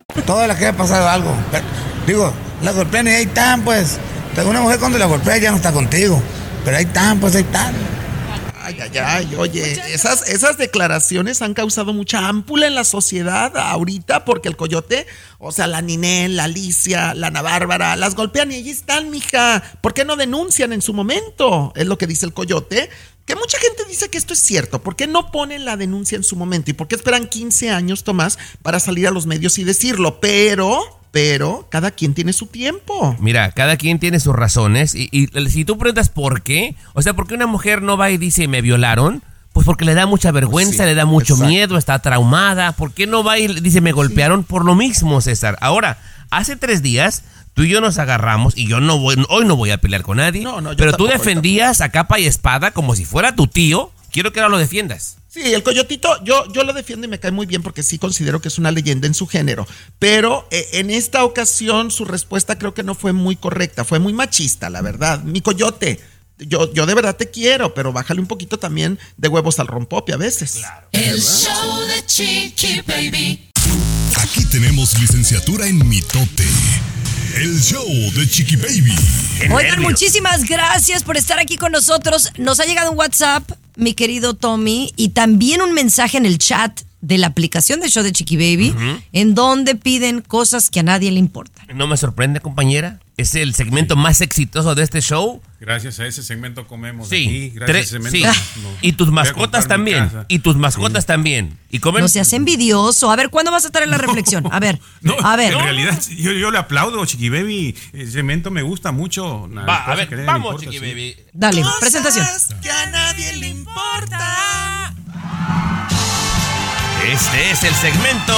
Toda la que ha pasado algo. Digo, la golpean y ahí están, pues. Una mujer cuando la golpea ya no está contigo. Pero ahí están, pues ahí están.
Ay, ay, ay, oye, esas, esas declaraciones han causado mucha ámpula en la sociedad ahorita porque el coyote, o sea, la Ninel, la Alicia, la Ana Bárbara, las golpean y allí están, mija. ¿Por qué no denuncian en su momento? Es lo que dice el coyote. Que mucha gente dice que esto es cierto. ¿Por qué no ponen la denuncia en su momento? ¿Y por qué esperan 15 años, Tomás, para salir a los medios y decirlo? Pero, pero, cada quien tiene su tiempo.
Mira, cada quien tiene sus razones. Y, y si tú preguntas por qué, o sea, ¿por qué una mujer no va y dice me violaron? Pues porque le da mucha vergüenza,
Sí,
le da mucho
exacto.
miedo, está traumada. ¿Por qué no va y dice me golpearon? Por lo mismo, César. Ahora, hace tres días tú y yo nos agarramos y yo no voy, hoy no voy a pelear con nadie.
No, no, yo
pero tú
tampoco,
defendías a capa y espada como si fuera tu tío. Quiero que ahora lo defiendas.
Sí, el coyotito, yo, yo lo defiendo y me cae muy bien porque sí considero que es una leyenda en su género. Pero eh, en esta ocasión su respuesta creo que no fue muy correcta, fue muy machista, la verdad. Mi coyote, yo, yo de verdad te quiero, pero bájale un poquito también de huevos al rompope a veces.
El show de Chiqui Baby.
Aquí tenemos licenciatura en mitote. El show de Chiqui Baby.
Oigan, muchísimas gracias por estar aquí con nosotros. Nos ha llegado un WhatsApp, mi querido Tommy, y también un mensaje en el chat de la aplicación de show de Chiqui Baby, en donde piden cosas que a nadie le importan.
No me sorprende, compañera. Es el segmento más exitoso de este show.
Gracias a ese segmento comemos
Sí,
aquí. Gracias a ese
sí.
segmento. no-
Y tus mascotas también. Y tus mascotas también. Y comen.
No seas envidioso. A ver, ¿cuándo vas a estar en la reflexión? A ver, [laughs]
No,
a ver.
En realidad, yo, yo le aplaudo, Chiqui Baby. El segmento me gusta mucho.
Va, a ver,
que
vamos,
importa,
Chiqui
sí.
Baby.
Dale, presentación.
Que a nadie le importa.
Este es el segmento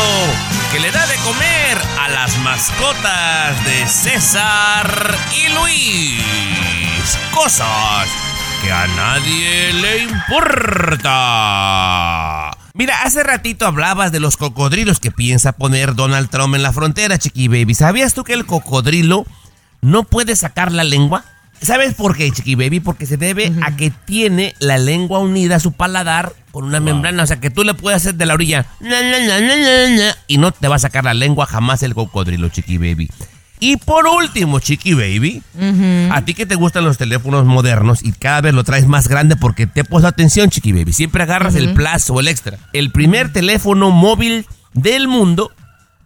que le da de comer a las mascotas de César y Luis. Cosas que a nadie le importa. Mira, hace ratito hablabas de los cocodrilos que piensa poner Donald Trump en la frontera, Chiqui Baby. ¿Sabías tú que el cocodrilo no puede sacar la lengua? ¿Sabes por qué, Chiqui Baby? Porque se debe a que tiene la lengua unida a su paladar con una membrana. O sea, que tú le puedes hacer de la orilla na, na, y no te va a sacar la lengua jamás el cocodrilo, Chiqui Baby. Y por último, Chiqui Baby, a ti que te gustan los teléfonos modernos y cada vez lo traes más grande porque te he puesto atención, Chiqui Baby. Siempre agarras el Plus o el Extra. El primer teléfono móvil del mundo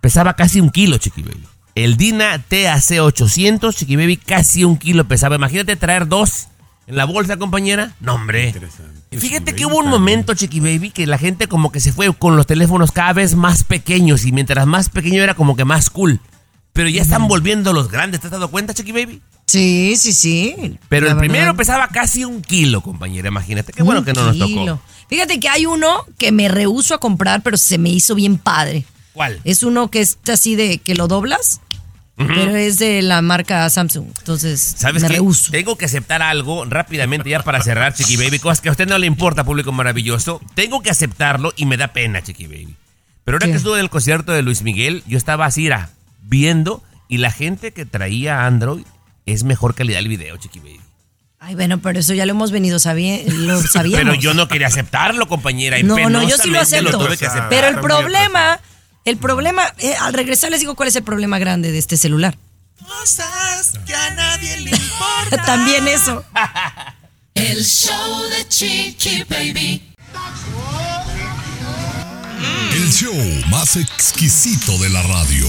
pesaba casi un kilo, Chiqui Baby. El Dina TAC 800, Chiqui Baby, casi un kilo pesaba. Imagínate traer dos en la bolsa, compañera. No, hombre. Fíjate que hubo un momento, Chiqui Baby, que la gente como que se fue con los teléfonos cada vez más pequeños y mientras más pequeño era como que más cool. Pero ya están volviendo los grandes, ¿te has dado cuenta, Chiqui Baby?
Sí, sí, sí.
Pero
La
el primero
verdad.
pesaba casi un kilo, compañera, imagínate. Qué bueno
Un
que no nos
kilo.
tocó.
Fíjate que hay uno que me rehuso a comprar, pero se me hizo bien padre.
¿Cuál?
Es uno que es así de que lo doblas, Pero es de la marca Samsung. Entonces,
¿Sabes
me rehuso.
Tengo que aceptar algo rápidamente ya para cerrar, Chiqui Baby. Cosas que a usted no le importa, público maravilloso. Tengo que aceptarlo y me da pena, Chiqui Baby. Pero ahora
¿Qué?
que estuve en el concierto de Luis Miguel, yo estaba así, era, viendo, y la gente que traía Android es mejor calidad el video, Chiqui Baby.
Ay, bueno, pero eso ya lo hemos venido sabiendo. [laughs]
Pero yo no quería aceptarlo, compañera. y
No, no, yo sí lo acepto.
tuve que aceptar.
pero el problema, el problema, eh, al regresar les digo cuál es el problema grande de este celular.
Cosas que a nadie le importa. [laughs]
También eso.
El show de Chiqui Baby.
El show más exquisito de la radio.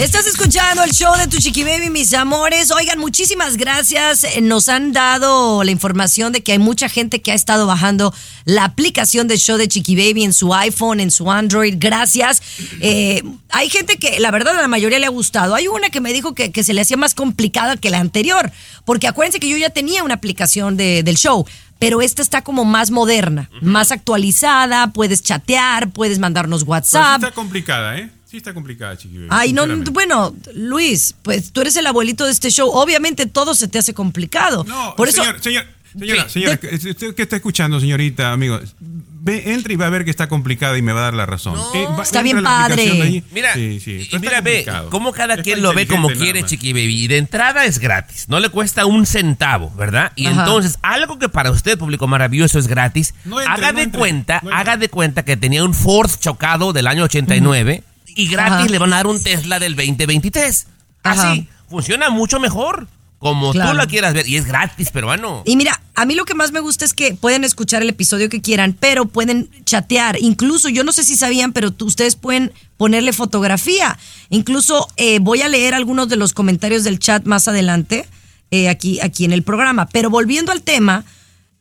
Estás escuchando el show de Tu Chiqui Baby, mis amores. Oigan, muchísimas gracias. Eh, Nos han dado la información de que hay mucha gente que ha estado bajando la aplicación del show de Chiqui Baby en su iPhone, en su Android. Gracias. Eh, hay gente que, la verdad, a la mayoría le ha gustado. Hay una que me dijo que, que se le hacía más complicada que la anterior. Porque acuérdense que yo ya tenía una aplicación de- del show. Pero esta está como más moderna, más actualizada, puedes chatear, puedes mandarnos
Pero sí
WhatsApp.
está complicada, ¿eh? Sí está complicada, Chiqui Baby.
Ay, no, bueno, Luis, pues tú eres el abuelito de este show. Obviamente todo se te hace complicado.
No,
Por eso,
señor, señor, señora,
Sí.
señora, usted que está escuchando, señorita, amigo, ve, entre y va a ver que está complicada y me va a dar la razón. Eh, va-
Está
entra
bien padre.
Mira,
Sí, sí,
y
pero está
mira, ve,
complicado.
cómo cada quien lo ve como quiere,
más.
Chiqui Baby. Y de entrada es gratis, no le cuesta un centavo, ¿verdad? Y
Ajá.
entonces, algo que para usted, público maravilloso, es gratis,
No entre,
haga
no
de
entre,
cuenta, haga de cuenta que tenía un Ford chocado del año 89 y gratis
Ajá.
le van a dar un Tesla del 2023.
Ajá.
Así, funciona mucho mejor, como tú
Claro.
lo quieras ver. Y es gratis, peruano.
Y mira, a mí lo que más me gusta es que pueden escuchar el episodio que quieran, pero pueden chatear. Incluso, yo no sé si sabían, pero tú- ustedes pueden ponerle fotografía. Incluso eh, voy a leer algunos de los comentarios del chat más adelante, eh, aquí, aquí en el programa. Pero volviendo al tema,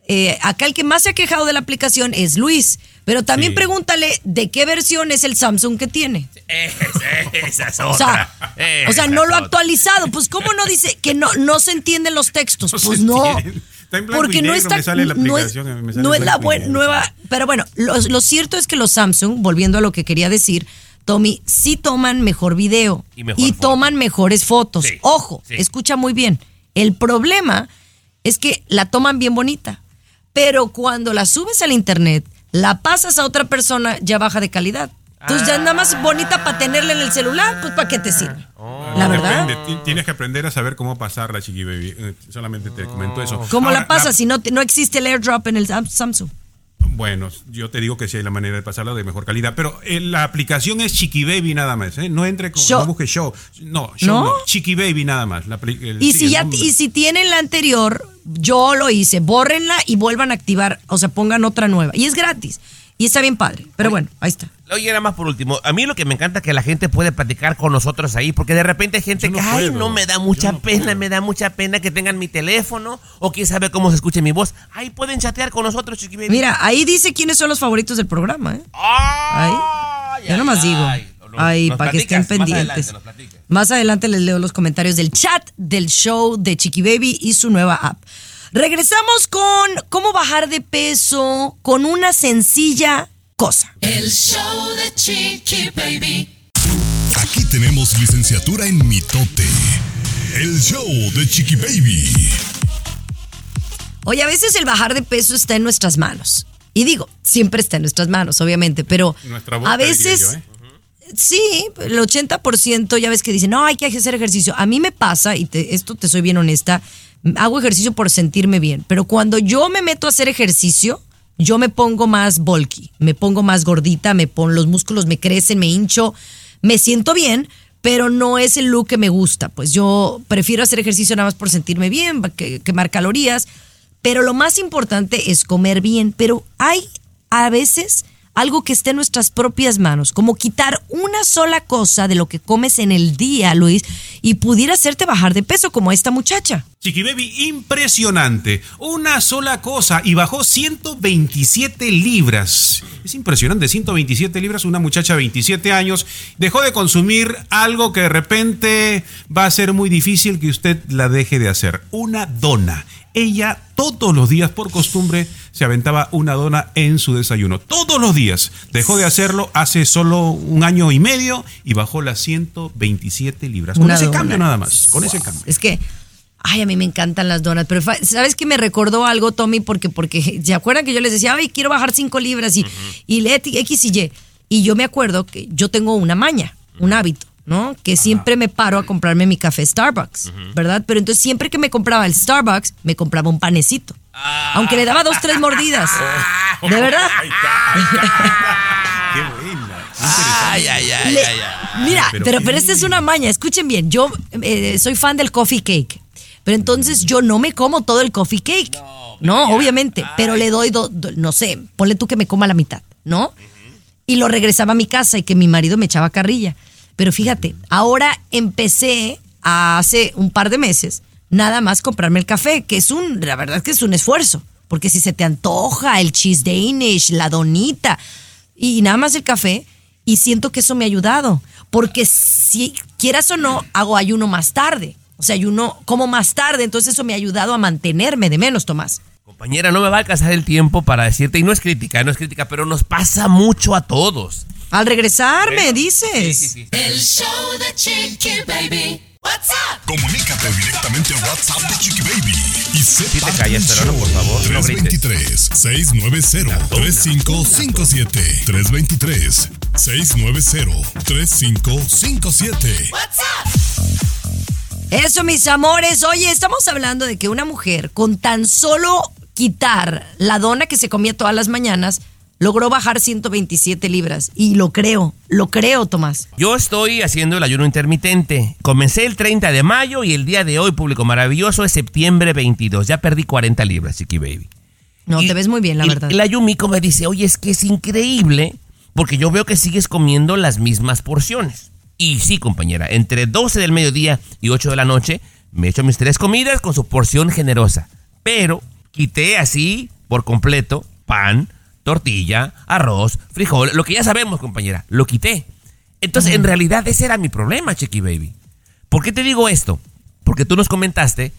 eh, acá el que más se ha quejado de la aplicación es Luis. Pero también
Sí.
pregúntale de qué versión es el Samsung que tiene. [laughs]
Esa es
O sea,
otra.
o sea, no lo ha
otra.
actualizado. Pues, ¿cómo no dice que no, no se entienden los textos?
No
pues no.
Está en
Porque no está.
me sale la
no es,
aplicación, me sale
no
en
es la buena, nueva. Pero bueno, lo, lo cierto es que los Samsung, volviendo a lo que quería decir, Tommy, sí toman mejor video
Y mejor
toman mejores fotos.
Sí,
Ojo,
sí.
escucha muy bien. El problema es que la toman bien bonita, pero cuando la subes al internet, la pasas a otra persona, ya baja de calidad. Entonces ya nada más bonita para tenerla en el celular, pues ¿para qué te sirve? La verdad.
Depende, ti- Tienes que aprender a saber cómo pasarla, Chiqui Baby. Eh, Solamente te comento eso.
¿Cómo
Ahora,
la pasas si no, no existe el airdrop en el Sam- Samsung?
Bueno, yo te digo que sí hay la manera de pasarla de mejor calidad, pero eh, la aplicación es Chiqui Baby nada más, ¿eh? No entre con,
Show.
no busque show. No, show
¿No?
no. Chiqui Baby nada más. La el-
Y si ya y si tienen la anterior, yo lo hice, bórrenla y vuelvan a activar, o sea, pongan otra nueva. Y es gratis. Y está bien padre. Pero bueno, ahí está.
Oye, nada más por último, a mí lo que me encanta es que la gente puede platicar con nosotros ahí, porque de repente hay gente
no
que, ay, no, me da mucha
no
pena,
puedo.
me da mucha pena que tengan mi teléfono, o quién sabe cómo se escuche mi voz. Ahí pueden chatear con nosotros, Chiqui Baby.
Mira, ahí dice quiénes son los favoritos del programa, ¿eh? Ahí. Yo nomás digo.
ay.
Ahí, para que estén
platicas, más adelante,
pendientes. Más adelante les leo los comentarios del chat del show de Chiqui Baby y su nueva app. Regresamos con cómo bajar de peso con una sencilla cosa.
El show de Chiqui Baby.
Aquí tenemos licenciatura en mitote. El show de Chiqui Baby.
Oye, a veces el bajar de peso está en nuestras manos. Y digo, siempre está en nuestras manos, obviamente, pero
boca,
a veces...
yo, ¿eh?
Sí, el 80% ya ves que dicen, no, hay que hacer ejercicio. A mí me pasa, y te- esto te soy bien honesta, hago ejercicio por sentirme bien, pero cuando yo me meto a hacer ejercicio, yo me pongo más bulky, me pongo más gordita, me pon, los músculos me crecen, me hincho, me siento bien, pero no es el look que me gusta. Pues yo prefiero hacer ejercicio nada más por sentirme bien, que- quemar calorías, pero lo más importante es comer bien. Pero hay a veces algo que esté en nuestras propias manos, como quitar una sola cosa de lo que comes en el día, Luis, y pudiera hacerte bajar de peso como esta muchacha.
Chiqui Baby, impresionante. Una sola cosa y bajó 127 libras. Es impresionante, 127 libras. Una muchacha de 27 años dejó de consumir algo que de repente va a ser muy difícil que usted la deje de hacer. Una dona. Ella todos los días, por costumbre, se aventaba una dona en su desayuno. Todos los días. Dejó de hacerlo hace solo un año y medio y bajó las 127 libras.
Una dona.
Cambio nada más. Con ese cambio.
Es que, ay, a mí me encantan las donas, pero ¿sabes que me recordó algo, Tommy? Porque, porque, [laughs] ¿se acuerdan que yo les decía, ay, quiero bajar cinco libras y, y le- X y Y? Y yo me acuerdo que yo tengo una maña, un hábito, ¿no? Que siempre me paro a comprarme mi café Starbucks, ¿verdad? Pero entonces siempre que me compraba el Starbucks, me compraba un panecito. Aunque le daba dos, tres mordidas. De verdad. [laughs]
Buena.
Ay, ay, ay,
Le-
ay, ay.
Mira,
pero
pero, esta es una maña. Escuchen bien, yo eh, soy fan del coffee cake. Pero entonces yo no me como todo el coffee cake. No, obviamente. Pero le doy, do- do- no sé, ponle tú que me coma la mitad, ¿no? Y lo regresaba a mi casa y que mi marido me echaba carrilla. Pero fíjate, ahora empecé a hace un par de meses nada más comprarme el café, que es un, la verdad es que es un esfuerzo. Porque si se te antoja el cheese Danish, la donita, y nada más el café, y siento que eso me ha ayudado, porque si quieras o no, hago ayuno más tarde, o sea, ayuno como más tarde, entonces eso me ha ayudado a mantenerme de menos, Tomás.
Compañera, no me va a alcanzar el tiempo para decirte, y no es crítica, no es crítica, pero nos pasa mucho a todos.
Al regresar, me dices. Sí, sí, sí.
El show de Chiqui Baby. WhatsApp.
Comunícate directamente a WhatsApp de Chiqui Baby y sé
si te callas, pero no, por favor. 323
690 3557
323 690-3557.
Eso, mis amores. Oye, estamos hablando de que una mujer con tan solo quitar la dona que se comía todas las mañanas, logró bajar 127 libras. Y lo creo, lo creo, Tomás.
Yo estoy haciendo el ayuno intermitente. Comencé el 30 de mayo y el día de hoy, público maravilloso, es septiembre 22. Ya perdí 40 libras, Chiqui Baby.
No, te ves muy bien, la verdad.
La Yumiko me dice, oye, es que es increíble porque yo veo que sigues comiendo las mismas porciones. Y sí, compañera, entre 12 del mediodía y 8 de la noche me echo mis tres comidas con su porción generosa. Pero quité así, por completo, pan, tortilla, arroz, frijol, lo que ya sabemos, compañera, lo quité. Entonces, en realidad, ese era mi problema, Chiqui Baby. ¿Por qué te digo esto? Porque tú nos comentaste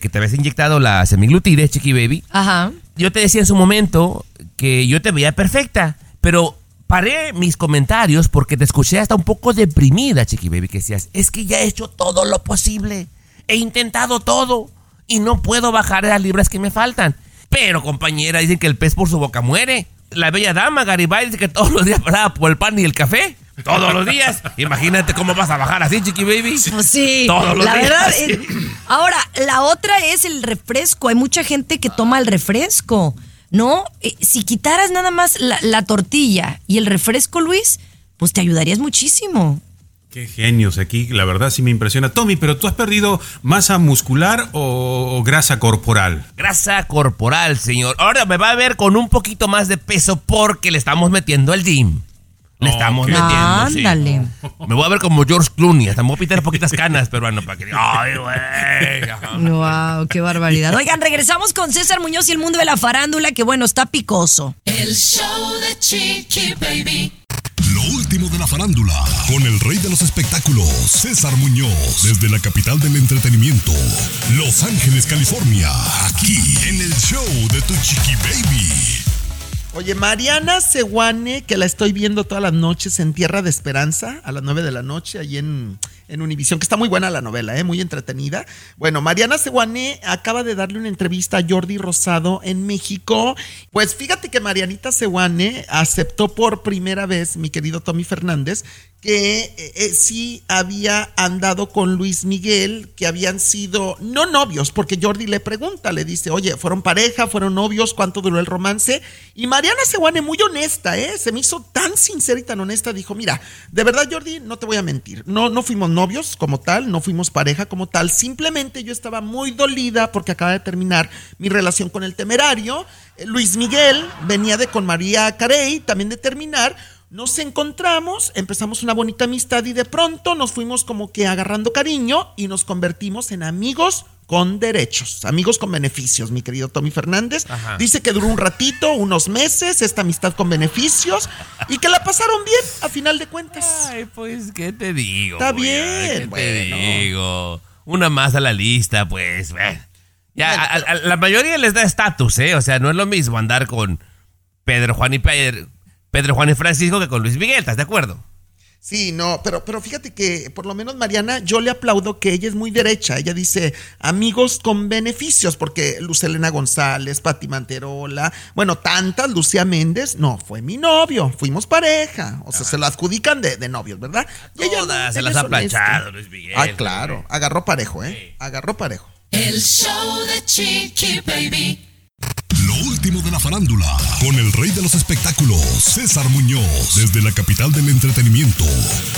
que te habías inyectado la semiglutide, Chiqui Baby,
Ajá.
yo te decía en su momento que yo te veía perfecta, pero paré mis comentarios porque te escuché hasta un poco deprimida, Chiqui Baby, que decías, es que ya he hecho todo lo posible, he intentado todo y no puedo bajar las libras que me faltan. Pero, compañera, dicen que el pez por su boca muere. La bella dama Garibay dice que todos los días paraba por el pan y el café. Todos los días. Imagínate cómo vas a bajar así, Chiqui Baby.
Pues sí,
Todos los
la
días.
verdad. eh, ahora, la otra es el refresco. Hay mucha gente que toma el refresco, ¿no? Eh, si quitaras nada más la, la tortilla y el refresco, Luis, pues te ayudarías muchísimo.
Qué genios aquí, la verdad sí me impresiona. Tommy, pero tú has perdido masa muscular o, o grasa corporal.
Grasa corporal, señor. Ahora me va a ver con un poquito más de peso porque le estamos metiendo al gym. Le estamos
Ok.
metiendo, sí.
Ándale.
Me voy a ver como George Clooney. Hasta me voy a pintar poquitas canas, peruano, para que diga, ay, güey. ajá".
Wow, qué barbaridad. Oigan, regresamos con César Muñoz y el mundo de la farándula, que bueno, está picoso.
El show de Chiqui Baby.
Lo último de la farándula, con el rey de los espectáculos, César Muñoz, desde la capital del entretenimiento, Los Ángeles, California, aquí en el show de Tu Chiqui Baby.
Oye, Mariana Seguane, que la estoy viendo todas las noches en Tierra de Esperanza, a las 9 de la noche, ahí en, en Univisión, que está muy buena la novela, ¿eh? muy entretenida. Bueno, Mariana Seguane acaba de darle una entrevista a Jordi Rosado en México. Pues fíjate que Marianita Seguane aceptó por primera vez, mi querido Tommy Fernández, que eh, eh, sí había andado con Luis Miguel, que habían sido no novios, porque Jordi le pregunta, le dice, oye, ¿fueron pareja? ¿Fueron novios? ¿Cuánto duró el romance? Y Mariana Seguane, muy honesta, ¿eh? Se me hizo tan sincera y tan honesta, dijo, mira, de verdad Jordi, no te voy a mentir, no, no fuimos novios como tal, no fuimos pareja como tal, simplemente yo estaba muy dolida porque acaba de terminar mi relación con el temerario. Luis Miguel venía de con María Carey, también de terminar. Nos encontramos, empezamos una bonita amistad y de pronto nos fuimos como que agarrando cariño y nos convertimos en amigos con derechos, amigos con beneficios, mi querido Tommy Fernández.
Ajá.
Dice que duró un ratito, unos meses, esta amistad con beneficios y que la pasaron bien a final de cuentas.
Ay, pues, ¿qué te digo?
Está bien,
¿Qué
bueno.
te digo? Una más a la lista, pues. Ya, a, a- a la mayoría les da estatus, ¿eh? O sea, no es lo mismo andar con Pedro Juan y Pedro, Pedro Juan y Francisco que con Luis Miguel, ¿estás de acuerdo?
Sí, no, pero, pero fíjate que por lo menos Mariana, yo le aplaudo que ella es muy derecha. Ella dice amigos con beneficios, porque Lucelena González, Pati Manterola, bueno, tantas, Lucía Méndez, no, fue mi novio, fuimos pareja. O sea, se lo adjudican de, de novios, ¿verdad? Y ella
Todas se las ha planchado Luis Miguel.
Ah, claro, agarró parejo, ¿eh? Agarró parejo.
El show de Chiqui Baby.
Último de la farándula, con el rey de los espectáculos, César Muñoz, desde la capital del entretenimiento,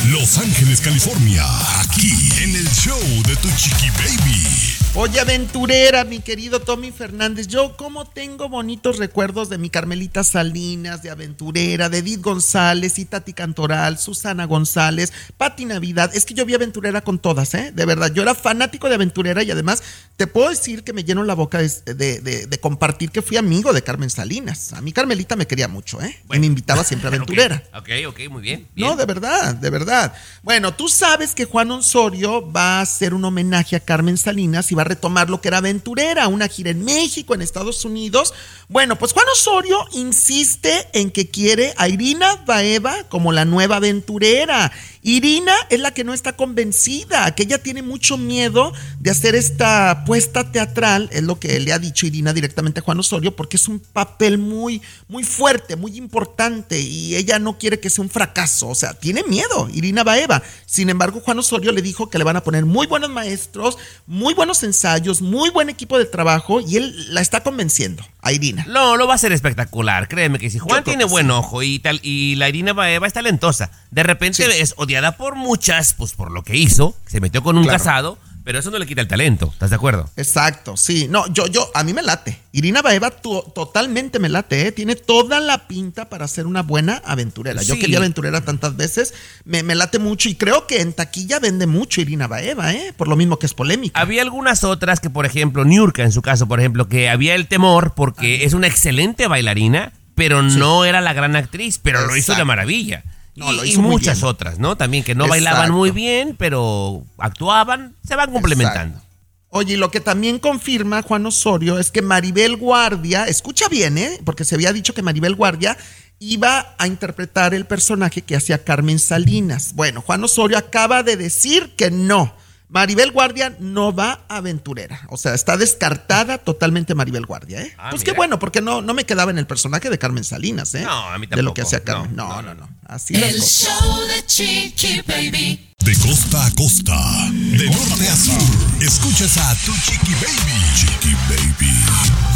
Los Ángeles, California, aquí en el show de Tu Chiqui Baby.
Oye, aventurera, mi querido Tommy Fernández, yo como tengo bonitos recuerdos de mi Carmelita Salinas, de aventurera, de Edith González, Itati Cantoral, Susana González, Pati Navidad. Es que yo vi aventurera con todas, ¿eh? De verdad, yo era fanático de aventurera y además te puedo decir que me lleno la boca de compartir que fui amigo ejemplo, de Carmen Salinas. A mí Carmelita me quería mucho, ¿eh? y me invitaba siempre a [laughs] aventurera.
Ok, ok, muy bien.
No, de verdad, de verdad. Bueno, tú sabes que Juan Osorio va a hacer un homenaje a Carmen Salinas y va a retomar lo que era aventurera, una gira en México, en Estados Unidos. Bueno, pues Juan Osorio insiste en que quiere a Irina Baeva como la nueva aventurera. Irina es la que no está convencida, que ella tiene mucho miedo de hacer esta puesta teatral, es lo que le ha dicho Irina directamente a Juan Osorio, porque es un papel muy, muy fuerte, muy importante, y ella no quiere que sea un fracaso, o sea, tiene miedo, Irina Baeva. Sin embargo, Juan Osorio le dijo que le van a poner muy buenos maestros, muy buenos ensayos, muy buen equipo de trabajo, y él la está convenciendo a Irina.
No, lo va a hacer espectacular, créeme que si Juan tiene buen
sí.
ojo y tal y la Irina Baeva es talentosa, de repente es odiada por muchas, pues por lo que hizo, se metió con un
Claro.
casado, pero eso no le quita el talento, ¿estás de acuerdo?
Exacto, sí. No, yo, yo, a mí me late. Irina Baeva to- totalmente me late, ¿eh? Tiene toda la pinta para ser una buena aventurera. Yo quería aventurera tantas veces, me, me late mucho y creo que en taquilla vende mucho Irina Baeva, ¿eh? Por lo mismo que es polémica.
Había algunas otras que, por ejemplo, Niurka en su caso, por ejemplo, que había el temor porque es una excelente bailarina, pero no era la gran actriz, pero lo hizo de maravilla.
No,
y,
lo
y
hizo
muchas
bien.
otras, ¿no? También que no bailaban
Exacto.
muy bien, pero actuaban, se van complementando.
Oye, y lo que también confirma Juan Osorio es que Maribel Guardia, escucha bien, ¿eh? Porque se había dicho que Maribel Guardia iba a interpretar el personaje que hacía Carmen Salinas. Bueno, Juan Osorio acaba de decir que no. Maribel Guardia no va a aventurera. O sea, está descartada totalmente Maribel Guardia, ¿eh?
Ah,
pues qué bueno, porque no, no me quedaba en el personaje de Carmen Salinas, ¿eh?
No, a mí
De lo que
tampoco,
hacía Carmen.
no,
No, no, no. Así
El
cosas.
show de Chiqui Baby.
De costa a costa, de norte a sur, escuchas a tu chiqui baby. Chiqui baby.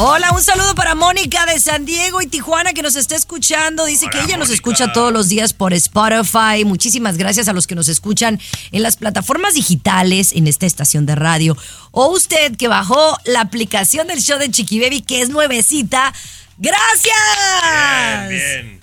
Hola, un saludo para Mónica de San Diego y Tijuana que nos está escuchando. Dice que ella nos escucha todos los días por Spotify. Muchísimas gracias a los que nos escuchan en las plataformas digitales, en esta estación de radio. O usted que bajó la aplicación del show de Chiqui Baby, que es nuevecita. ¡Gracias!
Bien.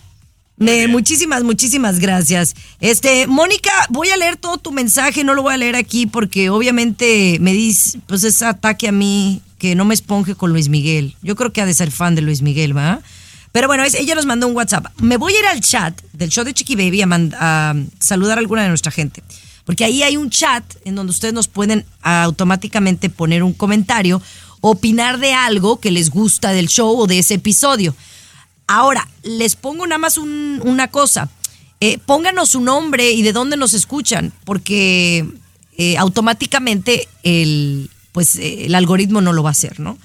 Me- muchísimas, muchísimas gracias. Este, Mónica, voy a leer todo tu mensaje, no lo voy a leer aquí porque obviamente me dice, pues es ataque a mí que no me esponje con Luis Miguel. Yo creo que ha de ser fan de Luis Miguel, ¿va? Pero bueno, es- ella nos mandó un WhatsApp. Me voy a ir al chat del show de Chiqui Baby a, mand- a saludar a alguna de nuestra gente. Porque ahí hay un chat en donde ustedes nos pueden automáticamente poner un comentario, opinar de algo que les gusta del show o de ese episodio. Ahora, les pongo nada más un- una cosa. Eh, pónganos su nombre y de dónde nos escuchan, porque eh, automáticamente el, pues, eh, el algoritmo no lo va a hacer, ¿no?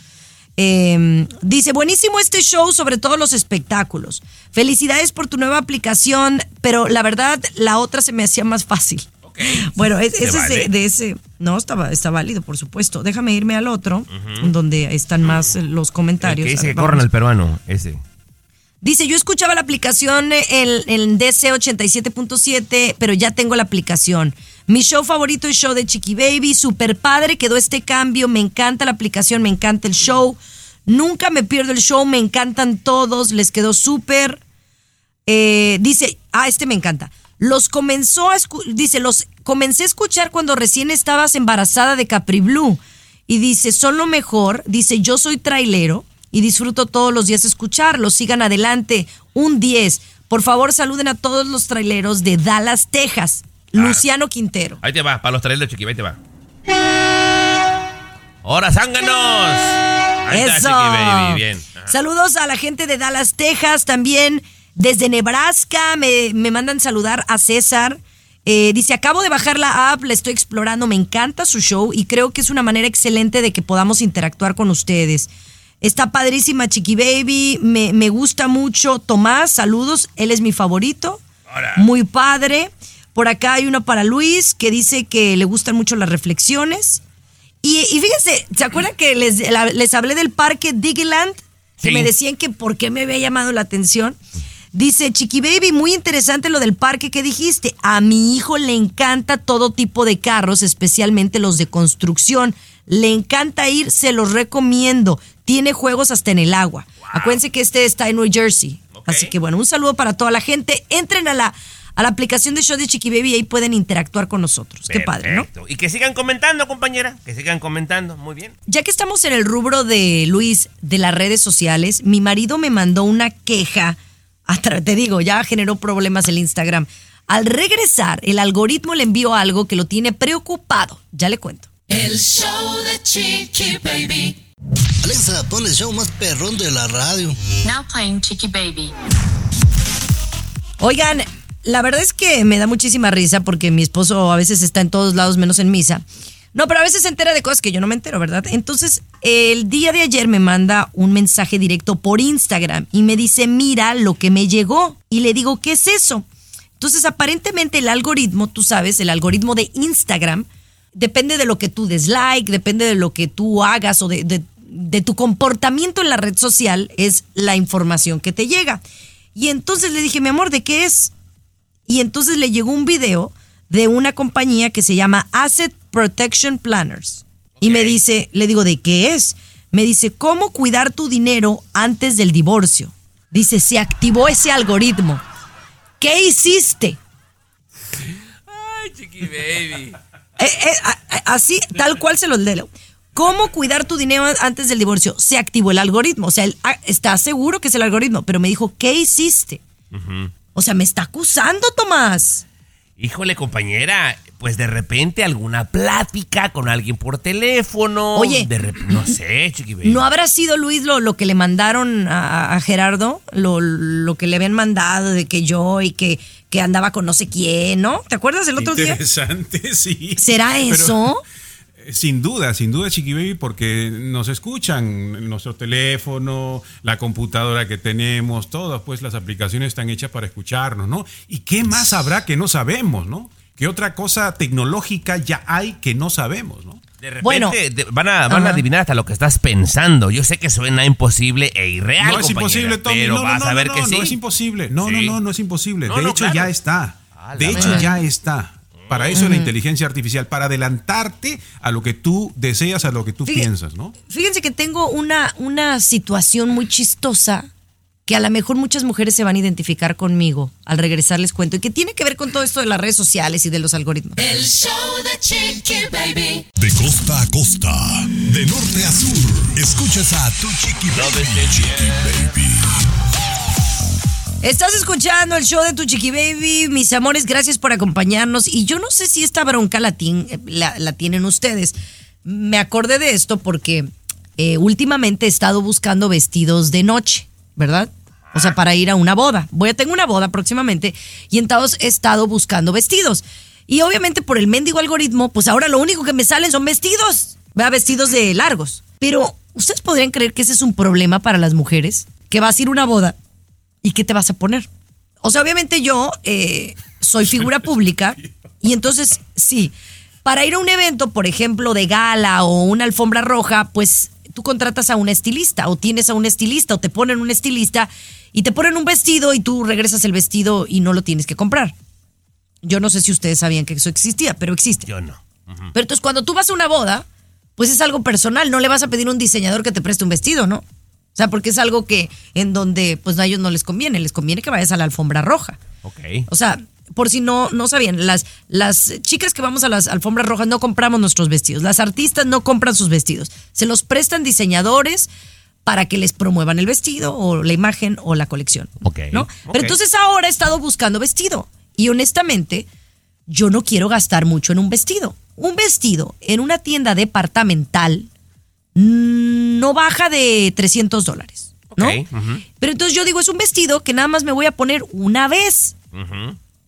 Eh, dice, buenísimo este show sobre todos los espectáculos. Felicidades por tu nueva aplicación, pero la verdad la otra se me hacía más fácil. [laughs] Bueno, es-
Se
ese es de,
vale.
de ese. No, está, está válido, por supuesto. Déjame irme al otro, donde están más los
El
comentarios.
que
A
dice
ver,
que corran al peruano, ese.
Dice, yo escuchaba la aplicación en, en DC 87.7, pero ya tengo la aplicación. Mi show favorito es show de Chiqui Baby, super padre, quedó este cambio, me encanta la aplicación, me encanta el show. Nunca me pierdo el show, me encantan todos, les quedó súper. Eh, dice, ah, este me encanta. Los comenzó a dice, los comencé a escuchar cuando recién estabas embarazada de Capri Blue. Y dice, son lo mejor. Dice, yo soy trailero y disfruto todos los días escucharlos. Sigan adelante. Un 10. Por favor, saluden a todos los traileros de Dallas, Texas. Luciano Quintero.
Ahí te va, para los trailers, chiqui, ahí te va. ¡Ahora, zánganos! Ahí está,
Eso.
Chiqui Baby, bien.
Saludos a la gente de Dallas, Texas, también desde Nebraska. Me, me mandan saludar a César. Eh, dice, acabo de bajar la app, la estoy explorando, me encanta su show y creo que es una manera excelente de que podamos interactuar con ustedes. Está padrísima Chiqui Baby, me, me gusta mucho. Tomás, saludos, él es mi favorito. Muy padre. Por acá hay uno para Luis que dice que le gustan mucho las reflexiones. Y, y fíjense, ¿se acuerdan que les, la- les hablé del parque Digiland? Que
Sí.
me decían que por qué me había llamado la atención. Dice, Chiqui Baby, muy interesante lo del parque que dijiste. A mi hijo le encanta todo tipo de carros, especialmente los de construcción. Le encanta ir, se los recomiendo. Tiene juegos hasta en el agua. Acuérdense que este está en New Jersey. Así que bueno, un saludo para toda la gente. Entren a la, a la aplicación de Show de Chiqui Baby y ahí pueden interactuar con nosotros. Qué padre, ¿no?
Y que sigan comentando, compañera. Que sigan comentando. Muy bien.
Ya que estamos en el rubro de Luis de las redes sociales, mi marido me mandó una queja. [laughs] Te digo, ya generó problemas el Instagram. Al regresar, el algoritmo le envió algo que lo tiene preocupado. Ya le cuento.
El show de Chiqui Baby.
Alexa, pon el show más perrón de la radio.
Now playing Chiqui Baby.
Oigan, la verdad es que me da muchísima risa porque mi esposo a veces está en todos lados menos en misa. No, pero a veces se entera de cosas que yo no me entero, ¿verdad? Entonces, el día de ayer me manda un mensaje directo por Instagram y me dice, mira lo que me llegó. Y le digo, ¿qué es eso? Entonces, aparentemente el algoritmo, tú sabes, el algoritmo de Instagram, depende de lo que tú des like, depende de lo que tú hagas o de, de- de tu comportamiento en la red social, es la información que te llega. Y entonces le dije, mi amor, ¿de qué es? Y entonces le llegó un video de una compañía que se llama Asset Protection Planners. Y me dice, le digo, ¿de qué es? Me dice, ¿cómo cuidar tu dinero antes del divorcio? Dice, se activó ese algoritmo. ¿Qué hiciste?
Ay, chiqui baby.
Eh, eh, así, tal cual se los leo. ¿Cómo cuidar tu dinero antes del divorcio? Se activó el algoritmo. O sea, él ah, está seguro que es el algoritmo, pero me dijo, ¿qué hiciste? O sea, me está acusando, Tomás.
Híjole, compañera, pues de repente alguna plática con alguien por teléfono.
Oye.
De no sé, chiqui baby.
¿No habrá sido, Luis, lo, lo que le mandaron a, a Gerardo? Lo, lo que le habían mandado de que yo y que, que andaba con no sé quién, ¿no? ¿Te acuerdas el otro día?
Interesante, [laughs] sí.
¿Será eso?
Sin duda, sin duda, Chiqui Baby, porque nos escuchan nuestro teléfono, la computadora que tenemos, todas pues las aplicaciones están hechas para escucharnos, ¿no? ¿Y qué más habrá que no sabemos, ¿no? ¿Qué otra cosa tecnológica ya hay que no sabemos, ¿no?
De repente
Bueno.
de- van, a, van a adivinar hasta lo que estás pensando. Yo sé que suena imposible e irreal.
no es imposible, Tommy.
Pero
no, no,
vas
no,
a ver
no,
que
no,
sí.
no es imposible. No,
Sí.
no, no, no es imposible.
No,
de
no,
hecho,
claro.
ya está. De hecho, ya está. Para eso es la inteligencia artificial, para adelantarte a lo que tú deseas, a lo que tú piensas, ¿no?
Fíjense que tengo una, una situación muy chistosa que a lo mejor muchas mujeres se van a identificar conmigo al regresar les cuento y que tiene que ver con todo esto de las redes sociales y de los algoritmos.
El show de Chiqui Baby.
De costa a costa, de norte a sur, escuchas a tu chiqui baby. Chiqui baby.
Estás escuchando el show de tu chiqui baby, mis amores, gracias por acompañarnos. Y yo no sé si esta bronca la, la- la tienen ustedes. Me acordé de esto porque eh, últimamente he estado buscando vestidos de noche, ¿verdad? O sea, para ir a una boda. Voy a tener una boda próximamente y entonces he estado buscando vestidos. Y obviamente por el mendigo algoritmo, pues ahora lo único que me salen son vestidos, ¿verdad? Vestidos de largos. Pero, ¿ustedes podrían creer que ese es un problema para las mujeres? Que vas a ir a una boda ¿Y qué te vas a poner? O sea, obviamente yo eh, soy figura pública y entonces, sí, para ir a un evento, por ejemplo, de gala o una alfombra roja, pues tú contratas a un estilista o tienes a un estilista o te ponen un estilista y te ponen un vestido y tú regresas el vestido y no lo tienes que comprar. Yo no sé si ustedes sabían que eso existía, pero existe.
Yo no.
Pero entonces cuando tú vas a una boda, pues es algo personal, no le vas a pedir a un diseñador que te preste un vestido, ¿no? O sea, porque es algo que en donde pues a ellos no les conviene, les conviene que vayas a la alfombra roja.
Ok.
O sea, por si no, no sabían, las, las chicas que vamos a las alfombras rojas no compramos nuestros vestidos, las artistas no compran sus vestidos, se los prestan diseñadores para que les promuevan el vestido o la imagen o la colección.
Ok.
¿no? Pero entonces ahora he estado buscando vestido y honestamente yo no quiero gastar mucho en un vestido. Un vestido en una tienda departamental no baja de 300 dólares, ¿no? Pero entonces yo digo, es un vestido que nada más me voy a poner una vez.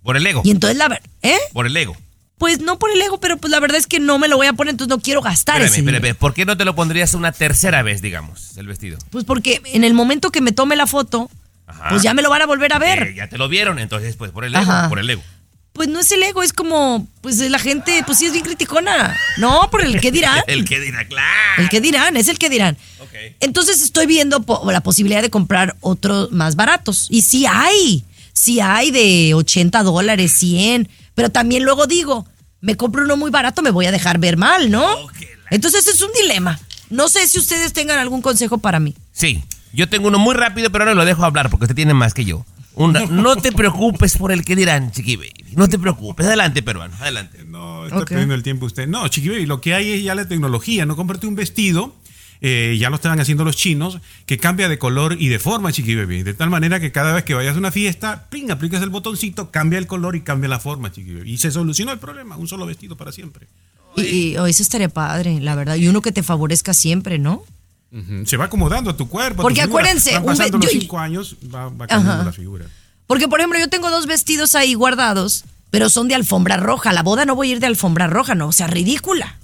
Por el ego.
Y entonces la verdad, ¿eh?
Por el ego.
Pues no por el ego, pero pues la verdad es que no me lo voy a poner, entonces no quiero gastar
Espérame,
ese
espérame. ¿Por qué no te lo pondrías una tercera vez, digamos, el vestido?
Pues porque en el momento que me tome la foto,
Ajá.
pues ya me lo van a volver a ver.
Eh, ya te lo vieron, entonces, pues por el ego,
Ajá.
por el ego.
Pues no es el ego, es como, pues la gente, pues sí es bien criticona. No, por el que dirán. [laughs]
el que dirá, claro.
El que dirán, es el que dirán.
Ok.
Entonces estoy viendo po- la posibilidad de comprar otros más baratos. Y sí hay, sí hay de 80 dólares, 100. Pero también luego digo, me compro uno muy barato, me voy a dejar ver mal, ¿no? Entonces es un dilema. No sé si ustedes tengan algún consejo para mí.
Sí, yo tengo uno muy rápido, pero ahora lo dejo hablar porque usted tiene más que yo. No te preocupes por el que dirán, Chiqui Baby. No te preocupes. Adelante, peruano. Adelante.
No, está perdiendo el tiempo usted. No, Chiqui Baby, lo que hay es ya la tecnología, ¿no? Cómprate un vestido, eh, ya lo estaban haciendo los chinos, que cambia de color y de forma, Chiqui Baby. De tal manera que cada vez que vayas a una fiesta, ping, aplicas el botoncito, cambia el color y cambia la forma, Chiqui Baby. Y se solucionó el problema, un solo vestido para siempre.
Y, y, oh, eso estaría padre, la verdad. Y uno que te favorezca siempre, ¿no?
Se va acomodando a tu cuerpo. a tu
Porque acuérdense,
Van
un
pasando los
yo-
cinco años, va, va cambiando
Ajá.
la figura.
Porque, por ejemplo, yo tengo dos vestidos ahí guardados, pero son de alfombra roja. La boda no voy a ir de alfombra roja, no, o sea, ridícula.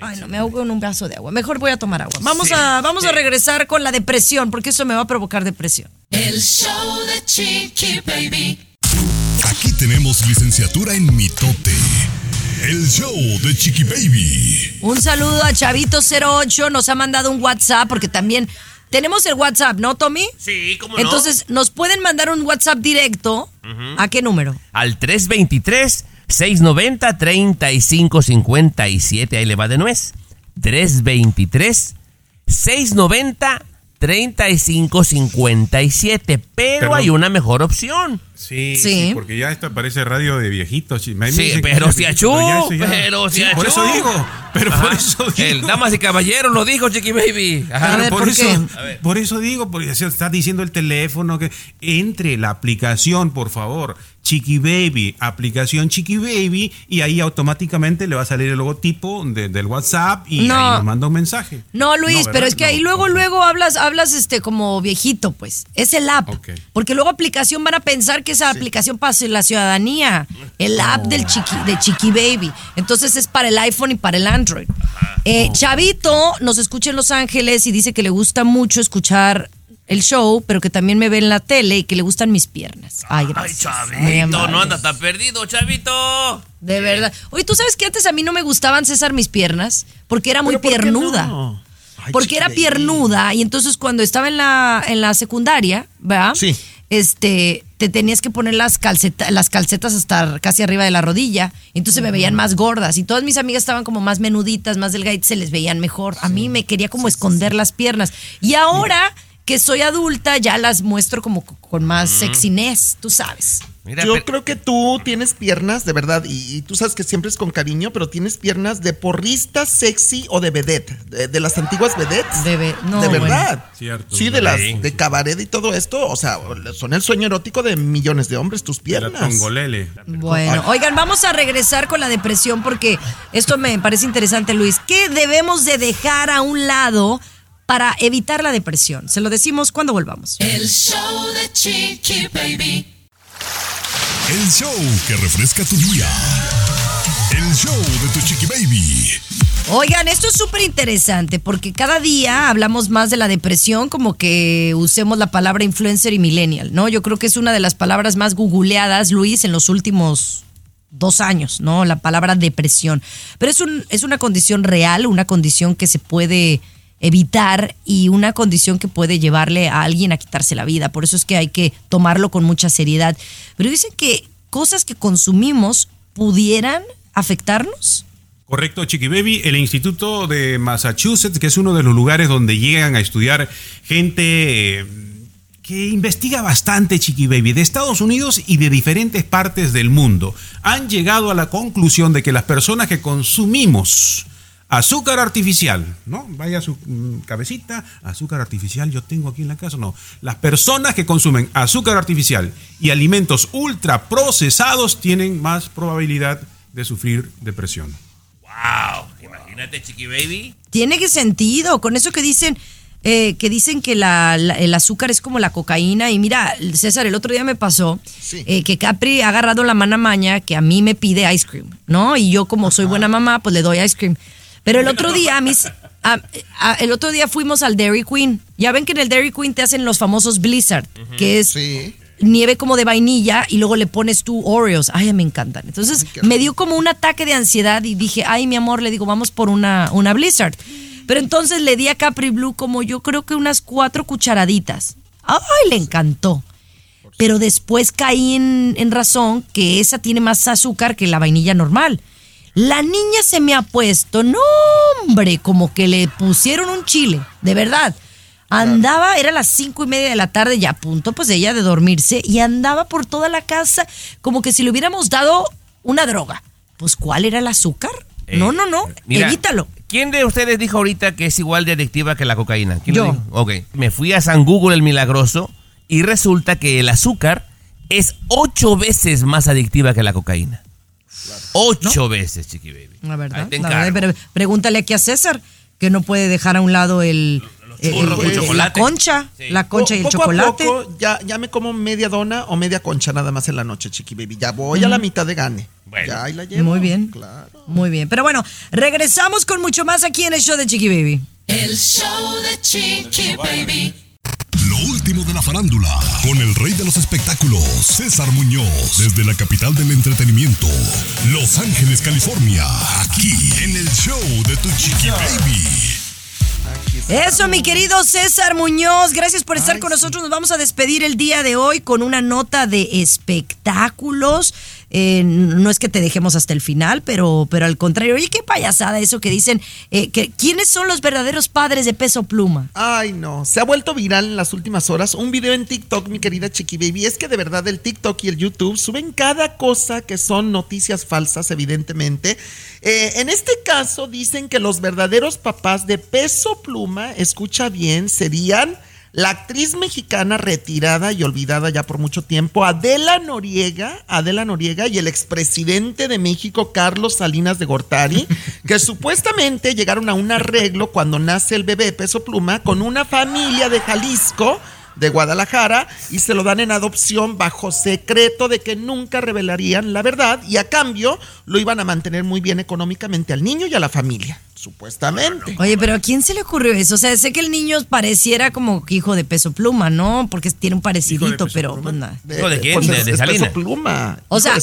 Ay, no, me ahogo en un vaso de agua. Mejor voy a tomar agua. Vamos,
Sí,
a, vamos a regresar con la depresión, porque eso me va a provocar depresión.
El show de Chiqui Baby.
Aquí tenemos licenciatura en mitote. El show de Chiqui Baby.
Un saludo a Chavito08, nos ha mandado un WhatsApp, porque también tenemos el WhatsApp, ¿no, Tommy?
Sí, ¿cómo no?
Entonces, nos pueden mandar un WhatsApp directo. ¿A qué número?
Al 323-690-3557. Ahí le va de nuez. 323-690-3557. Pero
Perdón.
hay una mejor opción.
Sí,
Sí.
sí, porque ya esta parece radio de viejitos. sí.
Pero si achú, pero si
Sí, Por eso digo, pero por eso digo.
El damas y caballeros lo dijo, Chiqui Baby. Ajá.
Por,
¿por
eso, por eso digo, porque se está diciendo el teléfono que entre la aplicación, por favor, Chiqui Baby, aplicación Chiqui Baby, y ahí automáticamente le va a salir el logotipo de- del WhatsApp y
No.
ahí nos manda un mensaje.
No, Luis, pero es que ahí luego, luego hablas, hablas este como viejito, pues. Es el app. Porque luego aplicación van a pensar que esa aplicación para la ciudadanía. El app del chiqui, de Chiqui Baby. Entonces es para el iPhone y para el Android. Eh, Chavito nos escucha en Los Ángeles y dice que le gusta mucho escuchar el show, pero que también me ve en la tele y que le gustan mis piernas. Ay,
Ay,
gracias. Muy
Chavito, no anda tan perdido, Chavito.
De verdad. Oye, ¿tú sabes que antes a mí no me gustaban, César, mis piernas? Porque era muy
¿Pero por qué
piernuda.
no? Ay,
porque era piernuda y entonces cuando estaba en la, en la secundaria, ¿verdad?
Sí.
Este, te tenías que poner las, calceta- las calcetas hasta casi arriba de la rodilla. Entonces me veían más gordas y todas mis amigas estaban como más menuditas, más delgaditas, se les veían mejor. A mí me quería como esconder las piernas. Y ahora que soy adulta ya las muestro como con más sexiness, tú sabes.
Mira,
Yo
pero-
creo que tú tienes piernas, de verdad, y, y tú sabes que siempre es con cariño, pero tienes piernas de porrista sexy o de vedette, de, de las antiguas vedettes.
De ve- no,
de
bueno.
verdad.
Cierto.
Sí, de las de cabaret y todo esto, o sea, son el sueño erótico de millones de hombres, tus piernas.
tongolele.
Bueno, oigan, vamos a regresar con la depresión porque esto me parece interesante, Luis. ¿Qué debemos de dejar a un lado para evitar la depresión? Se lo decimos cuando volvamos.
El show de Chiqui Baby.
El show que refresca tu día. El show de tu Chiqui Baby.
Oigan, esto es súper interesante porque cada día hablamos más de la depresión, como que usemos la palabra influencer y millennial, ¿no? Yo creo que es una de las palabras más googleadas, Luis, en los últimos dos años, ¿no? La palabra depresión. Pero es, un, es una condición real, una condición que se puede evitar y una condición que puede llevarle a alguien a quitarse la vida. Por eso es que hay que tomarlo con mucha seriedad. Pero dicen que cosas que consumimos pudieran afectarnos.
Correcto, Chiqui Baby. El Instituto de Massachusetts, que es uno de los lugares donde llegan a estudiar gente eh, que investiga bastante, Chiqui Baby, de Estados Unidos y de diferentes partes del mundo, han llegado a la conclusión de que las personas que consumimos azúcar artificial, ¿no? Vaya su mm, cabecita, azúcar artificial, yo tengo aquí en la casa, no. Las personas que consumen azúcar artificial y alimentos ultra procesados tienen más probabilidad de sufrir depresión.
Wow, imagínate, Chiqui Baby.
tiene que sentido con eso que dicen eh, que dicen que la- la- el azúcar es como la cocaína y mira César el otro día me pasó
Sí.
eh, que Capri ha agarrado la mala maña que a mí me pide ice cream no y yo como soy buena mamá pues le doy ice cream pero el otro día mis a- a- el otro día fuimos al Dairy Queen ya ven que en el Dairy Queen te hacen los famosos Blizzard que es
Sí.
nieve como de vainilla y luego le pones tú Oreos. Ay, me encantan. Entonces me dio como un ataque de ansiedad y dije, ay, mi amor, le digo, vamos por una, una Blizzard. Pero entonces le di a Capri Blue como yo creo que unas cuatro cucharaditas. Ay, le encantó. Pero después caí en, en razón que esa tiene más azúcar que la vainilla normal. La niña se me ha puesto, no hombre, como que le pusieron un chile, de verdad. Andaba, era las cinco y media de la tarde, ya a punto pues ella de dormirse, y andaba por toda la casa como que si le hubiéramos dado una droga. Pues, ¿cuál era el azúcar?
Eh,
no, no, no,
mira,
evítalo.
¿Quién de ustedes dijo ahorita que es igual de adictiva que la cocaína? ¿Quién lo
Yo.
dijo? Ok. Me fui a San Google el Milagroso y resulta que el azúcar es ocho veces más adictiva que la cocaína. Ocho veces, chiqui baby.
La verdad, la verdad, pero pregúntale aquí a César, que no puede dejar a un lado el, el-
churros con
el- la
chocolate.
concha,
Sí.
la concha y el
Poco
chocolate.
A poco, ya, ya me como media dona o media concha nada más en la noche, chiqui baby. Ya voy a la mitad de gane. Ya ahí la llevo.
Muy bien. Muy bien. Pero bueno, regresamos con mucho más aquí en el show de Chiqui Baby.
El show de Chiqui Baby.
Lo último de la farándula, con el rey de los espectáculos, César Muñoz, desde la capital del entretenimiento, Los Ángeles, California, aquí en el show de Tu Chiqui Baby.
Eso, mi querido César Muñoz, gracias por estar con nosotros. Nos vamos a despedir el día de hoy con una nota de espectáculos. Eh, no es que te dejemos hasta el final, pero, pero al contrario, oye, qué payasada eso que dicen, eh, que quiénes son los verdaderos padres de peso pluma.
Ay, no. Se ha vuelto viral en las últimas horas un video en TikTok, mi querida Chiqui Baby. Es que de verdad el TikTok y el YouTube suben cada cosa que son noticias falsas, evidentemente. Eh, en este caso dicen que los verdaderos papás de peso pluma, escucha bien, serían la actriz mexicana retirada y olvidada ya por mucho tiempo, Adela Noriega, Adela Noriega y el expresidente de México, Carlos Salinas de Gortari, [laughs] que supuestamente llegaron a un arreglo cuando nace el bebé Peso Pluma con una familia de Jalisco, de Guadalajara, y se lo dan en adopción bajo secreto de que nunca revelarían la verdad y a cambio lo iban a mantener muy bien económicamente al niño y a la familia, supuestamente.
Oye, pero ¿a quién se le ocurrió eso? O sea, sé que el niño pareciera como que hijo de peso pluma, ¿no? Porque tiene un parecidito, pero pues nada.
¿Hijo de quién?
Pues
¿De- de Salinas?
Pluma.
O sea,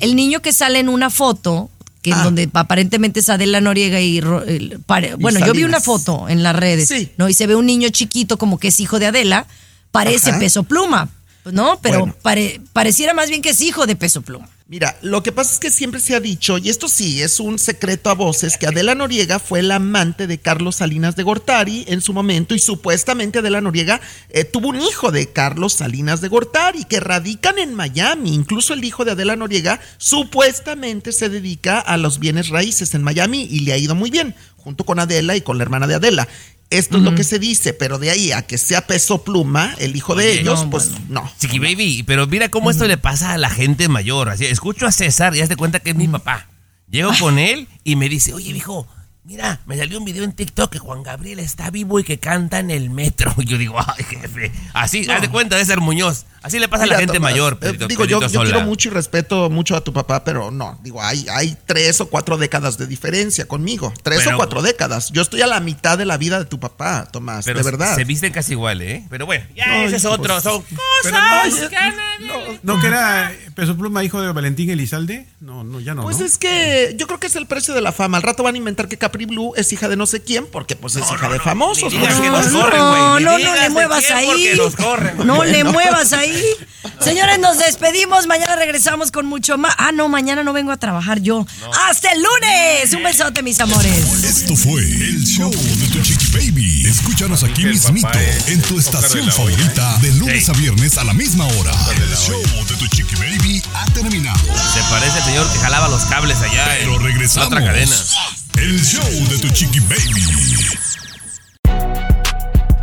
el niño que sale en una foto, que en donde aparentemente es Adela Noriega y... Bueno, yo vi una foto en las redes,
Sí.
¿no? Y se ve un niño chiquito como que es hijo de Adela, parece
Ajá.
peso pluma, ¿no? Pero
Bueno.
pare- pareciera más bien que es hijo de peso pluma.
Mira, lo que pasa es que siempre se ha dicho, y esto sí es un secreto a voces, que Adela Noriega fue la amante de Carlos Salinas de Gortari en su momento, y supuestamente Adela Noriega eh, tuvo un hijo de Carlos Salinas de Gortari, que radican en Miami. Incluso el hijo de Adela Noriega supuestamente se dedica a los bienes raíces en Miami y le ha ido muy bien, junto con Adela y con la hermana de Adela. Esto es lo que se dice, pero de ahí a que sea peso pluma, el hijo de ellos,
no,
pues no.
Chiqui baby, pero mira cómo esto le pasa a la gente mayor. Así, escucho a César y haz de cuenta que es mi papá. Llego con él y me dice, oye, hijo, mira, me salió un video en TikTok que Juan Gabriel está vivo y que canta en el metro. [laughs] Y yo digo, ay, jefe. Así, haz de cuenta de ser Muñoz. Así le pasa a la gente
Tomás,
mayor.
eh,
Pedrito-
digo, yo,
Pedrito
yo quiero mucho y respeto mucho a tu papá, pero no, digo, hay, hay tres o cuatro décadas de diferencia conmigo. Tres
Pero-
o cuatro décadas. Yo estoy a la mitad de la vida de tu papá, Tomás,
Pero
de verdad.
se visten casi igual, ¿eh? Pero bueno, ya
No,
ese es otro.
pues,
Son cosas.
no, ¿No que era Peso Pluma hijo de Valentín Elizalde? No, no, ya no.
Pues
¿no?
es que yo creo que es el precio de la fama. Al rato van a inventar que Capri Blue es hija de no sé quién, porque pues es hija de famosos.
No, no, no le [laughs] muevas ahí. No le muevas ahí. Señores, nos despedimos. Mañana regresamos con mucho más. Ah, no, mañana no vengo a trabajar yo. Hasta el lunes. Un besote, mis amores.
Esto fue el show de Tu Chiqui Baby. Escúchanos aquí mismito en tu estación favorita de lunes a viernes a la misma hora. El show de Tu Chiqui Baby ha terminado.
Se parece al señor que jalaba los cables allá
Pero
en
regresamos.
la otra cadena.
El show de Tu Chiqui Baby.